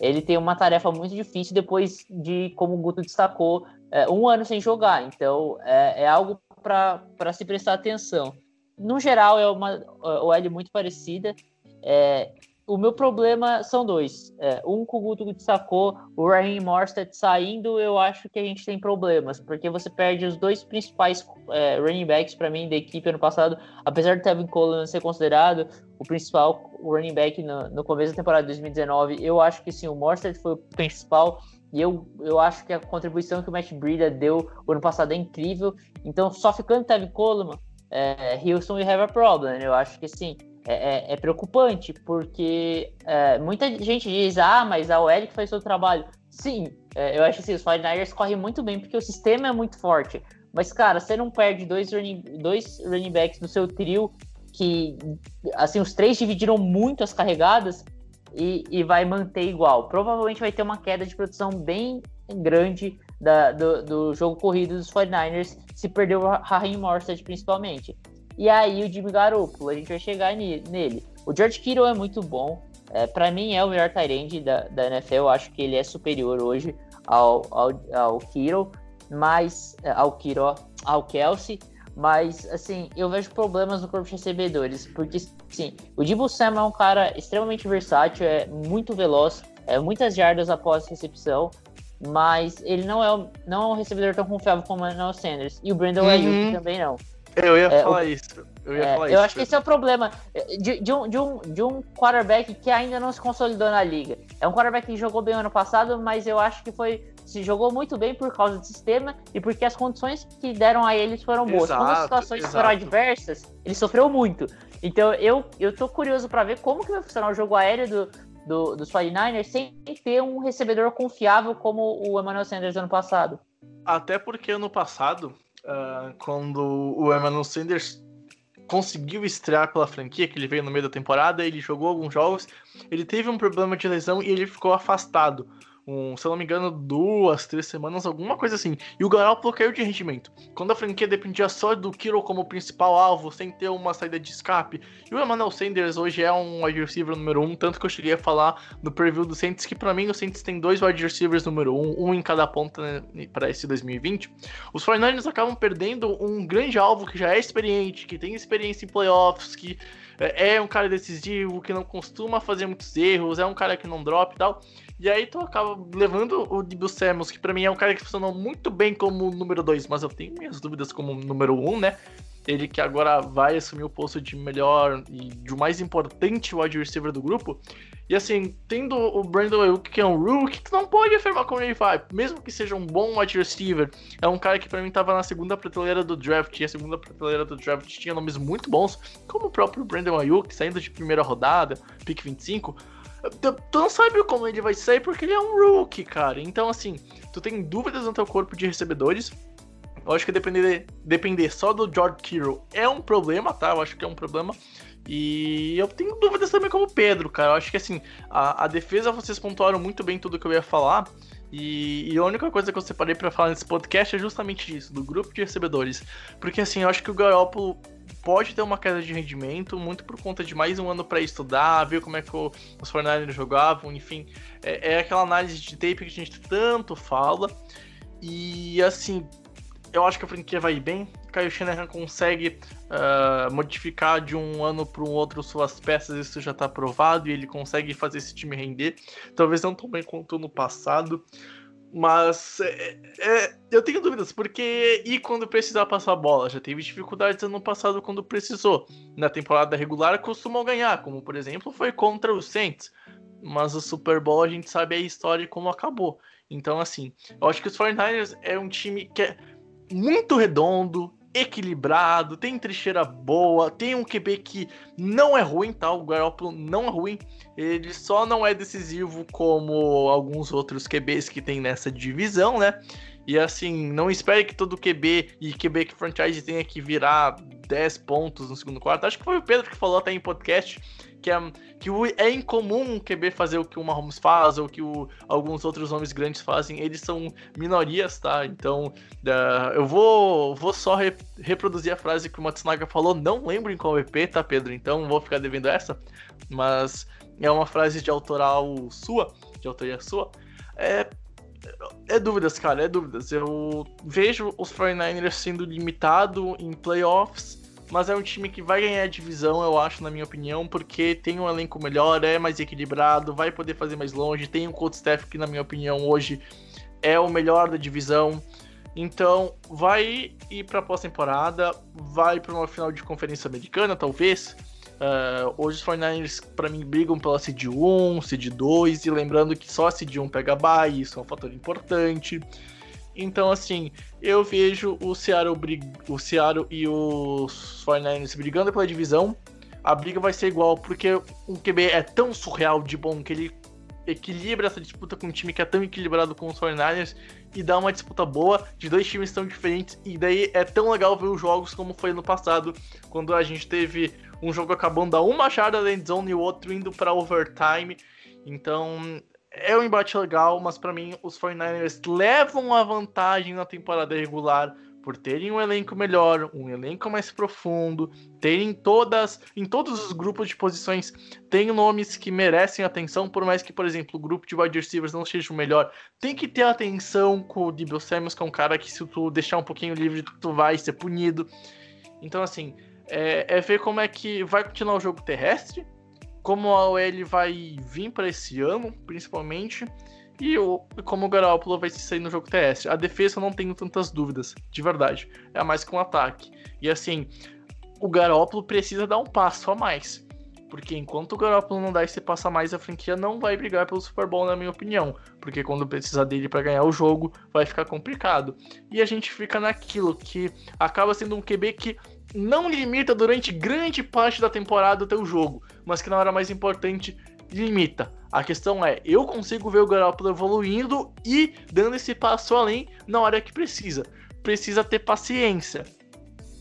ele tem uma tarefa muito difícil depois de, como o Guto destacou, é, um ano sem jogar. Então é, é algo para se prestar atenção. No geral, é uma OL muito parecida. É, o meu problema são dois. É, um que o Guto destacou, o Raheem Morstead saindo, eu acho que a gente tem problemas, porque você perde os dois principais é, running backs para mim da equipe ano passado, apesar do Tevin Coleman ser considerado o principal running back no, no começo da temporada de 2019, eu acho que sim, o Morstead foi o principal, e eu, eu acho que a contribuição que o Matt Breida deu ano passado é incrível. Então, só ficando Tevin Coleman, é, Houston have a problem. Eu acho que sim, é, é, é preocupante, porque é, muita gente diz, ah, mas a OL que faz seu trabalho. Sim, é, eu acho assim, os 49ers correm muito bem porque o sistema é muito forte. Mas, cara, você não perde dois running, dois running backs do seu trio que, assim, os três dividiram muito as carregadas e, e vai manter igual. Provavelmente vai ter uma queda de produção bem grande da, do, do, jogo corrido dos 49ers se perder o Raheem Morstead principalmente. E aí o Jimmy Garoppolo, a gente vai chegar nele. O George Kittle é muito bom. É, para mim é o melhor tight da, da NFL. Eu acho que ele é superior hoje ao, ao, ao Kittle, mas ao Kittle, ao Kelsey. Mas, assim, eu vejo problemas no corpo de recebedores, porque, sim, o Dibu Samuel é um cara extremamente versátil, é muito veloz, é muitas jardas após recepção, mas ele não é, não é um recebedor tão confiável como o Emmanuel Sanders. E o Brandon uhum. Ayuk também não. Eu ia é, falar o, isso. Eu, ia é, falar eu isso, acho que esse é o problema de, de, um, de, um, de um quarterback que ainda não se consolidou na liga. É um quarterback que jogou bem ano passado, mas eu acho que foi se jogou muito bem por causa do sistema e porque as condições que deram a eles foram boas. Exato, Quando as situações exato. foram adversas, ele sofreu muito. Então eu, eu tô curioso para ver como que vai funcionar o jogo aéreo do, do, dos 49ers sem ter um recebedor confiável como o Emmanuel Sanders ano passado. Até porque ano passado, uh, quando o Emmanuel Sanders conseguiu estrear pela franquia, que ele veio no meio da temporada, ele jogou alguns jogos, ele teve um problema de lesão e ele ficou afastado um, se eu não me engano, duas, três semanas, alguma coisa assim. E o Garoppolo caiu de rendimento. Quando a franquia dependia só do Kiro como principal alvo, sem ter uma saída de escape. E o Emmanuel Sanders hoje é um wide receiver número um, tanto que eu cheguei a falar no preview do Saints que para mim o Saints tem dois wide receivers número um, um em cada ponta né, para esse 2020. Os 49ers acabam perdendo um grande alvo que já é experiente, que tem experiência em playoffs, que é, é um cara decisivo, que não costuma fazer muitos erros, é um cara que não drop e tal. E aí tu acaba levando o Samuels, que para mim é um cara que funcionou muito bem como número 2, mas eu tenho minhas dúvidas como número 1, um, né? Ele que agora vai assumir o posto de melhor e de mais importante wide receiver do grupo. E assim, tendo o Brandon Ayuk, que é um rookie, tu não pode afirmar como ele vai. Mesmo que seja um bom wide receiver, é um cara que para mim tava na segunda prateleira do draft. E a segunda prateleira do draft tinha nomes muito bons, como o próprio Brandon Ayuk, saindo de primeira rodada, pick 25. Tu, não sabe como ele vai sair porque ele é um rookie, cara. Então, assim, tu tem dúvidas no teu corpo de recebedores eu acho que depender, depender só do George Kittle é um problema, tá? Eu acho que é um problema. E eu tenho dúvidas também como Pedro, cara. Eu acho que assim, a, a defesa vocês pontuaram muito bem tudo que eu ia falar. E, e a única coisa que eu separei para falar nesse podcast é justamente isso, do grupo de recebedores. Porque assim, eu acho que o Garoppolo pode ter uma queda de rendimento, muito por conta de mais um ano para estudar, ver como é que os Fortnite jogavam, enfim. É, é aquela análise de tape que a gente tanto fala. E assim, eu acho que a franquia vai bem. Kyle Shanahan consegue uh, modificar de um ano para um outro suas peças, isso já está provado, e ele consegue fazer esse time render. Talvez não tão bem quanto no passado, mas é, é, eu tenho dúvidas, porque e quando precisar passar a bola? Já teve dificuldades ano passado quando precisou. Na temporada regular costumam ganhar, como por exemplo foi contra os Saints. Mas o Super Bowl a gente sabe a história e como acabou. Então, assim, eu acho que os 49ers é um time que é muito redondo, equilibrado, tem trecheira boa, tem um QB que não é ruim, tá? O Garoppolo não é ruim, ele só não é decisivo como alguns outros QBs que tem nessa divisão, né? E assim, não espere que todo QB e QB que franchise tenha que virar 10 pontos no segundo quarto. Acho que foi o Pedro que falou até em podcast que é, que é incomum o QB fazer o que o Mahomes faz ou que o, alguns outros nomes grandes fazem. Eles são minorias, tá? Então, uh, eu vou, vou só re, reproduzir a frase que o Matsunaga falou. Não lembro em qual EP, tá, Pedro? Então, vou ficar devendo essa. Mas é uma frase de autoral sua, de autoria sua. É, é dúvidas, cara, é dúvidas. Eu vejo os 49ers sendo limitado em playoffs mas é um time que vai ganhar a divisão, eu acho, na minha opinião, porque tem um elenco melhor, é mais equilibrado, vai poder fazer mais longe, tem um coach staff que, na minha opinião, hoje é o melhor da divisão. Então, vai ir para a pós-temporada, vai para uma final de conferência americana, talvez. Uh, hoje os 49ers, para mim, brigam pela Seed 1, Seed 2, e lembrando que só a Seed 1 pega bye, isso é um fator importante. Então, assim, eu vejo o Seattle, brig... o Seattle e os 49ers brigando pela divisão. A briga vai ser igual, porque o QB é tão surreal de bom que ele equilibra essa disputa com um time que é tão equilibrado com os 49ers e dá uma disputa boa de dois times tão diferentes. E daí é tão legal ver os jogos como foi no passado, quando a gente teve um jogo acabando a uma jarda da endzone e o outro indo para overtime. Então é um embate legal, mas para mim os 49ers levam a vantagem na temporada regular por terem um elenco melhor, um elenco mais profundo, terem todas, em todos os grupos de posições, tem nomes que merecem atenção, por mais que, por exemplo, o grupo de wide receivers não seja o melhor, tem que ter atenção com o Debo Samuels, que é um cara que se tu deixar um pouquinho livre, tu vai ser punido. Então, assim, é, é ver como é que vai continuar o jogo terrestre, como OL vai vir para esse ano, principalmente, e o, como o Garoppolo vai se sair no jogo terrestre. A defesa eu não tenho tantas dúvidas, de verdade. É mais que um ataque. E assim, o Garoppolo precisa dar um passo a mais. Porque enquanto o Garoppolo não dá esse passo a mais, a franquia não vai brigar pelo Super Bowl, na minha opinião. Porque quando precisar dele para ganhar o jogo, vai ficar complicado. E a gente fica naquilo que acaba sendo um QB que não limita durante grande parte da temporada o teu jogo, mas que na hora mais importante limita. A questão é, eu consigo ver o Garoppolo evoluindo e dando esse passo além na hora que precisa. Precisa ter paciência.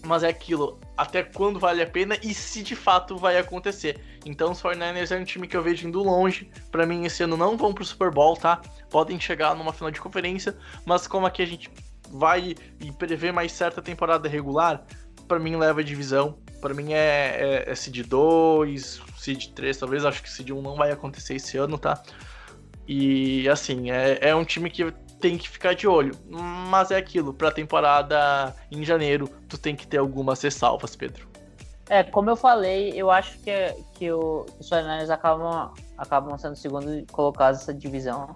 Mas é aquilo, até quando vale a pena e se de fato vai acontecer. Então os 49ers é um time que eu vejo indo longe. Para mim esse ano não vão pro Super Bowl, tá? Podem chegar numa final de conferência, mas como aqui a gente vai e prevê mais certa temporada regular, para mim leva a divisão. Para mim é, é, é Seed 2, Seed 3, talvez. Acho que Seed 1 não vai acontecer esse ano, tá? E assim, é, é um time que tem que ficar de olho. Mas é aquilo, pra temporada em janeiro, tu tem que ter algumas ressalvas, Pedro. É, como eu falei, eu acho que, que, o, que os 49ers acabam, acabam sendo segundo colocados nessa divisão.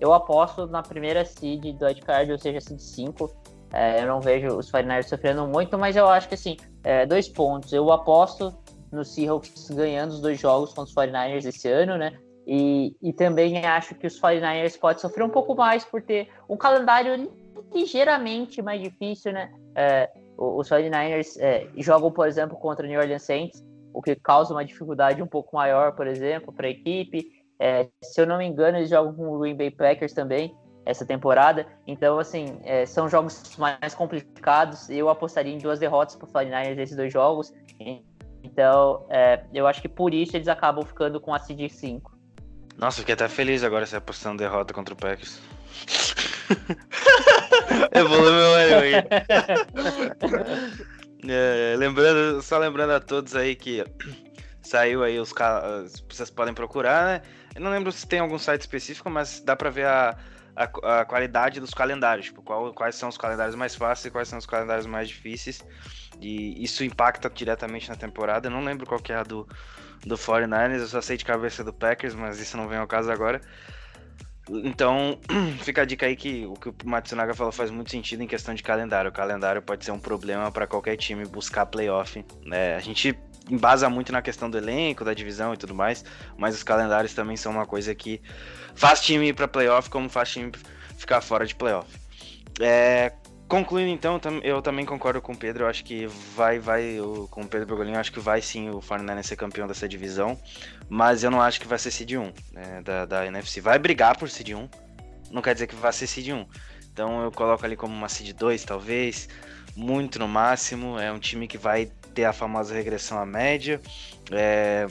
Eu aposto na primeira seed do Card, ou seja, seed 5. É, eu não vejo os 49ers sofrendo muito, mas eu acho que assim, é, dois pontos. Eu aposto no Seahawks ganhando os dois jogos contra os 49ers esse ano, né? E, e também acho que os 49ers podem sofrer um pouco mais por ter um calendário ligeiramente mais difícil, né? É, os 49ers é, jogam, por exemplo, contra o New Orleans Saints, o que causa uma dificuldade um pouco maior, por exemplo, para a equipe. É, se eu não me engano, eles jogam com o Green Bay Packers também essa temporada. Então, assim, é, são jogos mais complicados. Eu apostaria em duas derrotas para os 49ers nesses dois jogos. Então, é, eu acho que por isso eles acabam ficando com a CD 5. Nossa, fiquei até feliz agora você apostando derrota contra o Packers. [laughs] Evoluiu meu aí. [laughs] É, lembrando, só lembrando a todos aí que saiu aí os vocês podem procurar, né? Eu não lembro se tem algum site específico, mas dá pra ver a, a, a qualidade dos calendários, tipo, qual, quais são os calendários mais fáceis e quais são os calendários mais difíceis. E isso impacta diretamente na temporada. Eu não lembro qual que é a do, do 49ers, eu só sei de cabeça do Packers, mas isso não vem ao caso agora. Então, [clears throat] fica a dica aí que o que o Matsunaga falou faz muito sentido em questão de calendário. O calendário pode ser um problema para qualquer time buscar playoff. Né? A gente embasa muito na questão do elenco, da divisão e tudo mais, mas os calendários também são uma coisa que faz time ir para playoff como faz time ficar fora de playoff. É, Concluindo então, eu também concordo com o Pedro, eu acho que vai, vai, com o Pedro Bergolinho, eu acho que vai sim o Fortnite ser campeão dessa divisão, mas eu não acho que vai ser Seed 1 né, da, da NFC. Vai brigar por Seed 1, não quer dizer que vai ser Seed 1. Então eu coloco ali como uma Seed 2, talvez, muito no máximo. É um time que vai ter a famosa regressão à média. É,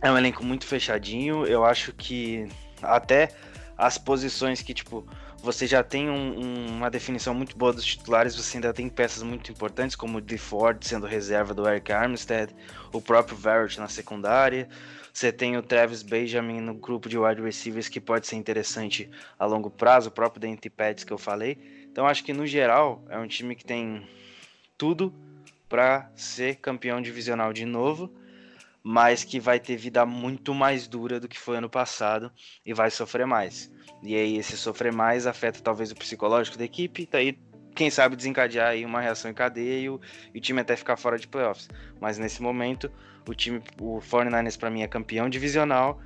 é um elenco muito fechadinho. Eu acho que até as posições que, tipo, você já tem um, um, uma definição muito boa dos titulares, você ainda tem peças muito importantes, como o DeFord sendo reserva do Eric Armstead, o próprio Verrett na secundária. Você tem o Travis Benjamin no grupo de wide receivers que pode ser interessante a longo prazo, o próprio Dante Pets que eu falei. Então acho que no geral é um time que tem tudo para ser campeão divisional de novo, mas que vai ter vida muito mais dura do que foi ano passado e vai sofrer mais. E aí esse sofrer mais afeta talvez o psicológico da equipe, daí quem sabe desencadear aí uma reação em cadeia e o, e o time até ficar fora de playoffs. Mas nesse momento, o time, o 49ers para mim é campeão divisional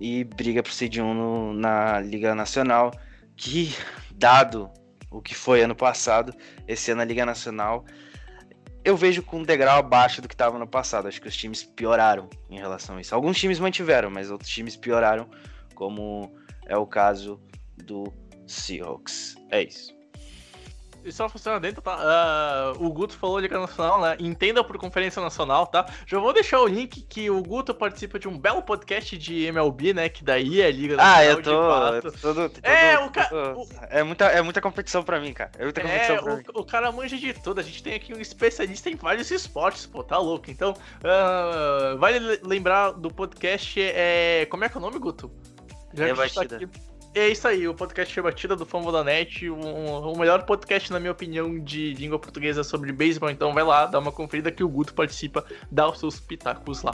e briga pro Seed 1 no, na Liga Nacional, que dado o que foi ano passado, esse ano a Liga Nacional eu vejo com um degrau abaixo do que estava no passado. Acho que os times pioraram em relação a isso. Alguns times mantiveram, mas outros times pioraram, como é o caso do Seahawks. É isso. E só funciona dentro, tá? Uh, o Guto falou Liga Nacional, né? Entenda por Conferência Nacional, tá? Já vou deixar o link que o Guto participa de um belo podcast de MLB, né? Que daí é Liga Nacional. Ah, eu tô. Eu tô todo, todo, é, o cara. É muita, é muita competição pra mim, cara. É muita competição é, pra o, mim. O cara manja de tudo. A gente tem aqui um especialista em vários esportes, pô, tá louco. Então, uh, vale lembrar do podcast. É... Como é que é o nome, Guto? Já Rebatida. Tá é isso aí, o podcast Rebatida do Famo da Net, um, o melhor podcast, na minha opinião, de língua portuguesa sobre beisebol. Então vai lá, dá uma conferida que o Guto participa, dá os seus pitacos lá.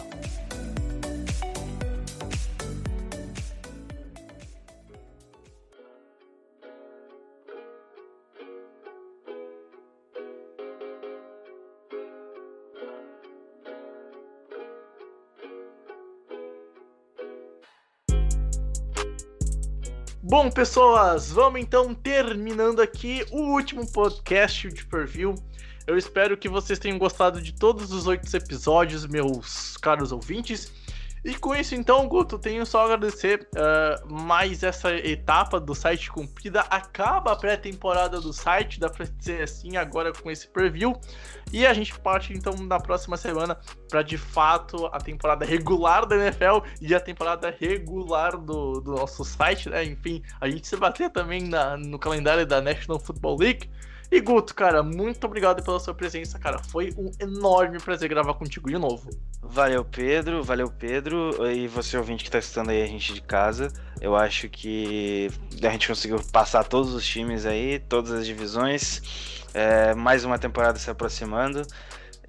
Bom, pessoas, vamos então terminando aqui o último podcast de Perfil. Eu espero que vocês tenham gostado de todos os oito episódios, meus caros ouvintes. E com isso, então, Guto, tenho só a agradecer uh, mais essa etapa do site cumprida. Acaba a pré-temporada do site, dá pra dizer assim, agora com esse preview. E a gente parte, então, na próxima semana para de fato a temporada regular da NFL e a temporada regular do, do nosso site, né? Enfim, a gente se bater também na, no calendário da National Football League. E Guto, cara, muito obrigado pela sua presença, cara. Foi um enorme prazer gravar contigo de novo. Valeu, Pedro. Valeu, Pedro. E você, ouvinte que tá assistindo aí a gente de casa. Eu acho que a gente conseguiu passar todos os times aí, todas as divisões. É, mais uma temporada se aproximando.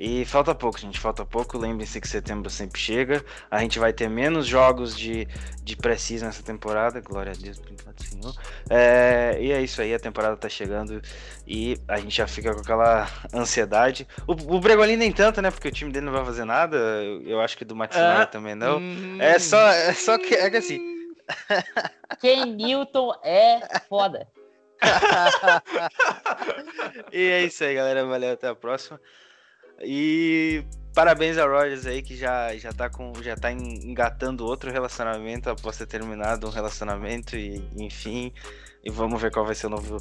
E falta pouco, gente, falta pouco. Lembrem-se que setembro sempre chega. A gente vai ter menos jogos de, de preciso nessa temporada. Glória a Deus, obrigado, Senhor. É, e é isso aí, a temporada tá chegando e a gente já fica com aquela ansiedade. O, o Bregolin nem tanto, né? Porque o time dele não vai fazer nada. Eu, acho que do Matsunaga é, também não. Hum... É só, é só que, é que assim. [laughs] Ken Newton é foda. [laughs] e é isso aí, galera. Valeu, até a próxima. E parabéns a Rogers aí que já, já, tá com, já tá engatando outro relacionamento após ter terminado um relacionamento e enfim. E vamos ver qual vai ser o novo.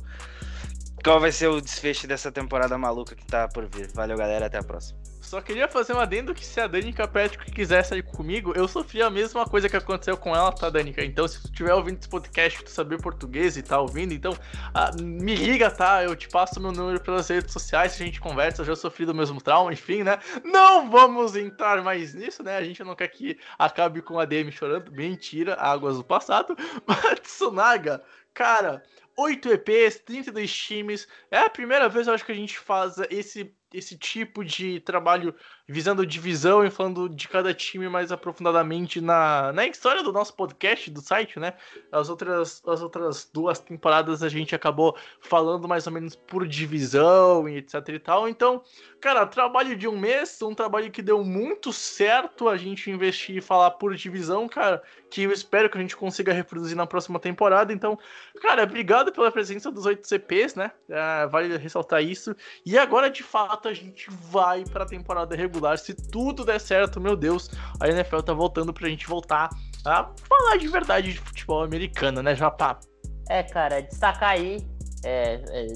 Qual vai ser o desfecho dessa temporada maluca que tá por vir. Valeu, galera. Até a próxima. Só queria fazer um adendo que se a Danica Patrick quiser sair comigo, eu sofri a mesma coisa que aconteceu com ela, tá, Danica? Então, se tu estiver ouvindo esse podcast, tu saber português e tá ouvindo, então ah, me liga, tá? Eu te passo meu número pelas redes sociais, a gente conversa, eu já sofri do mesmo trauma, enfim, né? Não vamos entrar mais nisso, né? A gente não quer que acabe com a DM chorando. Mentira, águas do passado. [laughs] Mas, Tsunaga, cara, 8 EPs, 32 times. É a primeira vez, eu acho, que a gente faz esse esse tipo de trabalho visando divisão e falando de cada time mais aprofundadamente na, na história do nosso podcast, do site, né? As outras, as outras duas temporadas a gente acabou falando mais ou menos por divisão e etc e tal. Então, cara, trabalho de um mês, um trabalho que deu muito certo a gente investir e falar por divisão, cara, que eu espero que a gente consiga reproduzir na próxima temporada. Então, cara, obrigado pela presença dos oito CPs, né? É, vale ressaltar isso. E agora, de fato, a gente vai para a temporada regular regular. Se tudo der certo, meu Deus, a NFL tá voltando pra gente voltar a falar de verdade de futebol americano, né, Japá? É, cara, destacar aí, é, é,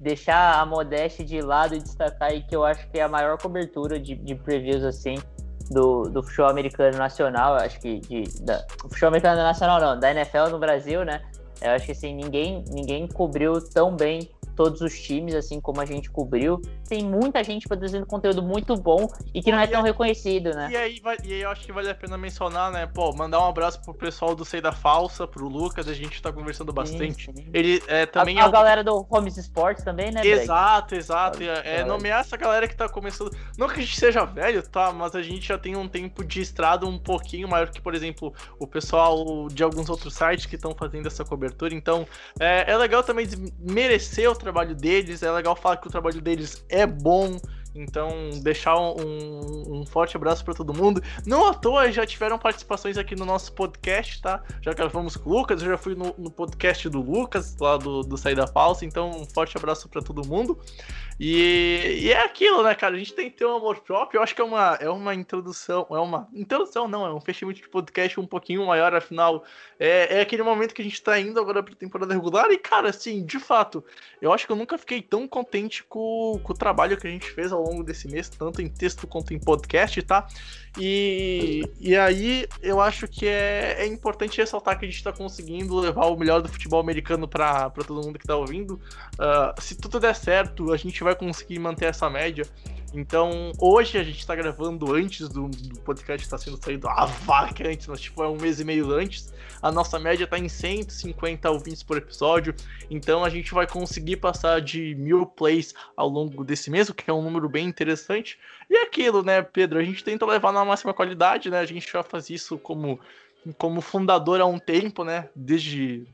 deixar a modéstia de lado e destacar aí que eu acho que é a maior cobertura de, de previews, assim, do, do futebol americano nacional, acho que de, da, futebol americano nacional não, da NFL no Brasil, né? Eu acho que assim, ninguém, ninguém cobriu tão bem todos os times, assim como a gente cobriu. Tem muita gente produzindo conteúdo muito bom e que não é tão reconhecido, né? E aí, e aí eu acho que vale a pena mencionar, né? Pô, mandar um abraço pro pessoal do Sei da Falsa, pro Lucas, a gente tá conversando bastante. Sim, sim. Ele é, também a, é a galera do Homes Sports também, né? Exato, Blake? exato. É, é, nomear essa galera que tá começando. Não que a gente seja velho, tá? Mas a gente já tem um tempo de estrada um pouquinho maior que, por exemplo, o pessoal de alguns outros sites que estão fazendo essa cobertura. Então, é, é legal também merecer o trabalho deles. É legal falar que o trabalho deles é bom. Então, deixar um, um forte abraço para todo mundo. Não à toa, já tiveram participações aqui no nosso podcast, tá? Já gravamos com o Lucas, eu já fui no, no podcast do Lucas, lá do, do Saída Falsa. Então, um forte abraço para todo mundo. E, e, é aquilo, né, cara? A gente tem que ter um amor próprio. Eu acho que é uma, é uma introdução. É uma. Introdução, não, é um fechamento de podcast um pouquinho maior, afinal. É, é aquele momento que a gente tá indo agora pra temporada regular. E, cara, assim, de fato, eu acho que eu nunca fiquei tão contente com, com o trabalho que a gente fez ao longo desse mês, tanto em texto quanto em podcast, tá? E, e aí eu acho que é, é importante ressaltar que a gente está conseguindo levar o melhor do futebol americano para todo mundo que está ouvindo. Uh, se tudo der certo, a gente vai conseguir manter essa média. Então, hoje a gente está gravando antes do, do podcast estar tá sendo saído a vaca antes, mas tipo, é um mês e meio antes. A nossa média está em 150 ouvintes por episódio. Então a gente vai conseguir passar de mil plays ao longo desse mês, o que é um número bem interessante. E é aquilo, né, Pedro? A gente tenta levar na máxima qualidade, né? A gente já faz isso como, como fundador há um tempo, né? Desde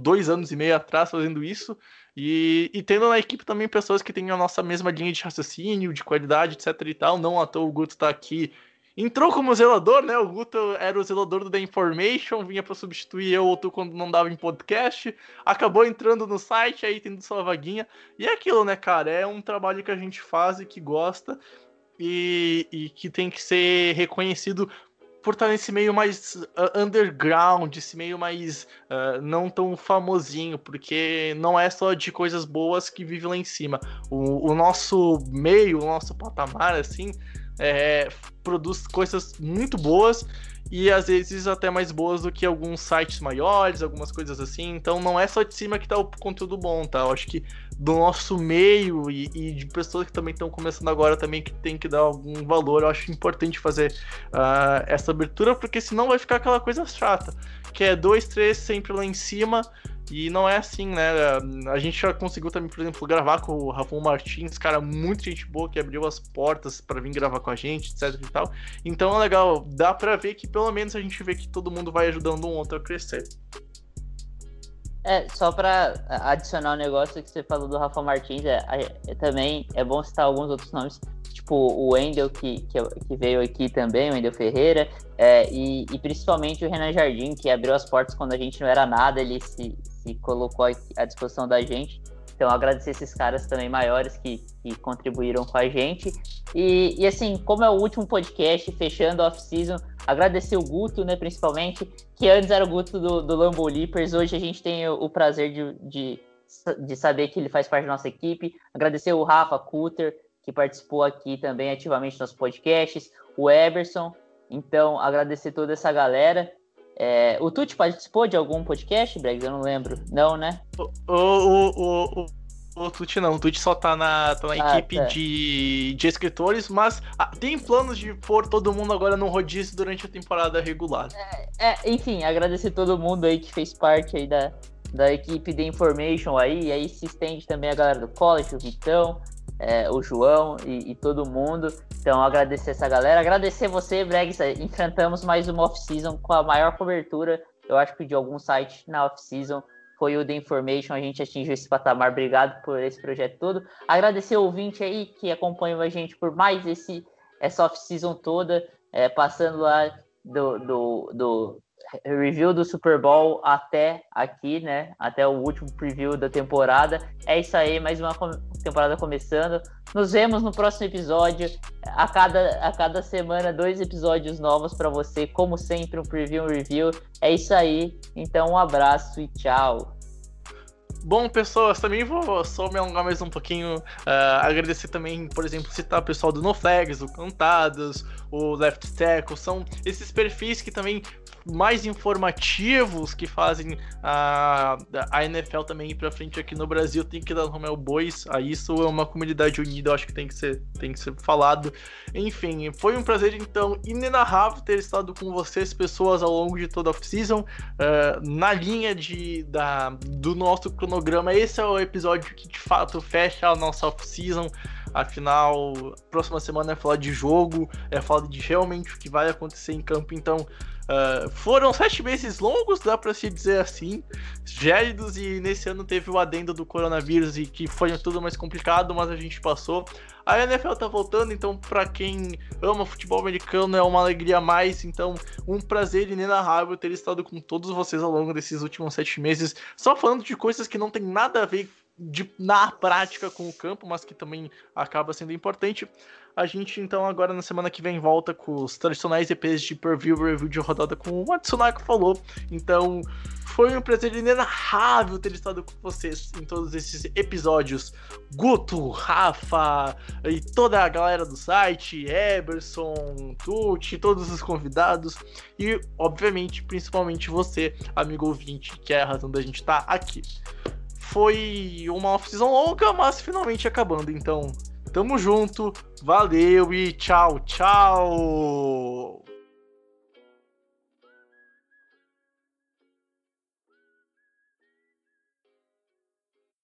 dois anos e meio atrás fazendo isso. E, e tendo na equipe também pessoas que têm a nossa mesma linha de raciocínio, de qualidade, etc e tal. Não à toa o Guto tá aqui. Entrou como zelador, né? O Guto era o zelador do The Information, vinha para substituir eu ou tu quando não dava em podcast. Acabou entrando no site, aí tendo sua vaguinha. E é aquilo, né, cara? É um trabalho que a gente faz e que gosta. E, e, que tem que ser reconhecido por estar nesse meio mais uh, underground, esse meio mais uh, não tão famosinho, porque não é só de coisas boas que vive lá em cima. O, o nosso meio, o nosso patamar, assim, é, produz coisas muito boas e às vezes até mais boas do que alguns sites maiores, algumas coisas assim. Então não é só de cima que tá o conteúdo bom, tá? Eu acho que do nosso meio e, e de pessoas que também estão começando agora também que tem que dar algum valor, eu acho importante fazer uh, essa abertura, porque senão vai ficar aquela coisa chata, que é dois, três sempre lá em cima E não é assim, né? A gente já conseguiu também, por exemplo, gravar com o Rafael Martins, cara, muito gente boa que abriu as portas para vir gravar com a gente, etc e tal. Então é legal, dá para ver que pelo menos a gente vê que todo mundo vai ajudando um outro a crescer. É, só para adicionar um negócio que você falou do Rafa Martins, é, é, também é bom citar alguns outros nomes, tipo o Wendel, que, que, que veio aqui também, o Wendel Ferreira, é, e, e, principalmente o Renan Jardim, que abriu as portas quando a gente não era nada, ele se, se colocou à disposição da gente. Então, agradecer esses caras também maiores que, que contribuíram com a gente. E, e, assim, como é o último podcast, fechando off-season, agradecer o Guto, né, principalmente, que antes era o Guto do, do Lambo Leapers, hoje a gente tem o, o prazer de, de, de, saber que ele faz parte da nossa equipe. Agradecer o Rafa Cutter, que participou aqui também ativamente nos podcasts, o Eberson. Então, agradecer toda essa galera. É, o Tuti participou de algum podcast, Bregs? Eu não lembro. Não, né? O, o, o, o, o Tuti não. O Tuti só tá na, tá na ah, equipe tá. De, de escritores, mas ah, tem planos de pôr todo mundo agora no rodízio durante a temporada regular. É, é, enfim, agradecer todo mundo aí que fez parte aí da, da equipe de Information aí. E aí se estende também a galera do college, o Vitão, é, o João e, e, todo mundo. Então, agradecer essa galera. Agradecer você, Bregs. Enfrentamos mais uma off-season com a maior cobertura, eu acho que de algum site na off-season. Foi o The Information, a gente atingiu esse patamar. Obrigado por esse projeto todo. Agradecer o ouvinte aí que acompanhou a gente por mais esse, essa off-season toda, é, passando lá do, do, do review do Super Bowl até aqui, né? Até o último preview da temporada. É isso aí, mais uma temporada começando. Nos vemos no próximo episódio. A cada, a cada semana, dois episódios novos para você. Como sempre, um preview, um review. É isso aí. Então, um abraço e tchau. Bom, pessoas, também vou só me alongar mais um pouquinho. Uh, agradecer também, por exemplo, citar o pessoal do No Flags, o Cantadas, o Left Tackle. São esses perfis que também mais informativos que fazem a, a NFL também ir pra frente aqui no Brasil. Tem que dar nome ao Bois. A isso é uma comunidade unida, eu acho que tem que ser, tem que ser falado. Enfim, foi um prazer então inenarrável ter estado com vocês, pessoas, ao longo de toda a off-season. Uh, na linha de, da, do nosso cronograma, esse é o episódio que de fato fecha a nossa off-season. Afinal, próxima semana é falar de jogo, é falar de realmente o que vai acontecer em campo. Então, Uh, foram sete meses longos, dá para se dizer assim, gélidos, e nesse ano teve o adendo do coronavírus e que foi tudo mais complicado, mas a gente passou. A NFL tá voltando, então para quem ama futebol americano é uma alegria a mais, então um prazer inenarrável ter estado com todos vocês ao longo desses últimos sete meses, só falando de coisas que não tem nada a ver de, na prática com o campo, mas que também acaba sendo importante. A gente, então, agora na semana que vem volta com os tradicionais EPs de per view, review de rodada, como o Matsunako falou. Então, foi um prazer inenarrável ter estado com vocês em todos esses episódios. Guto, Rafa e toda a galera do site, Eberson, Tuti, todos os convidados. E, obviamente, principalmente você, amigo ouvinte, que é a razão da gente estar tá aqui. Foi uma off-season longa, mas finalmente acabando. Então, tamo junto, valeu e tchau, tchau!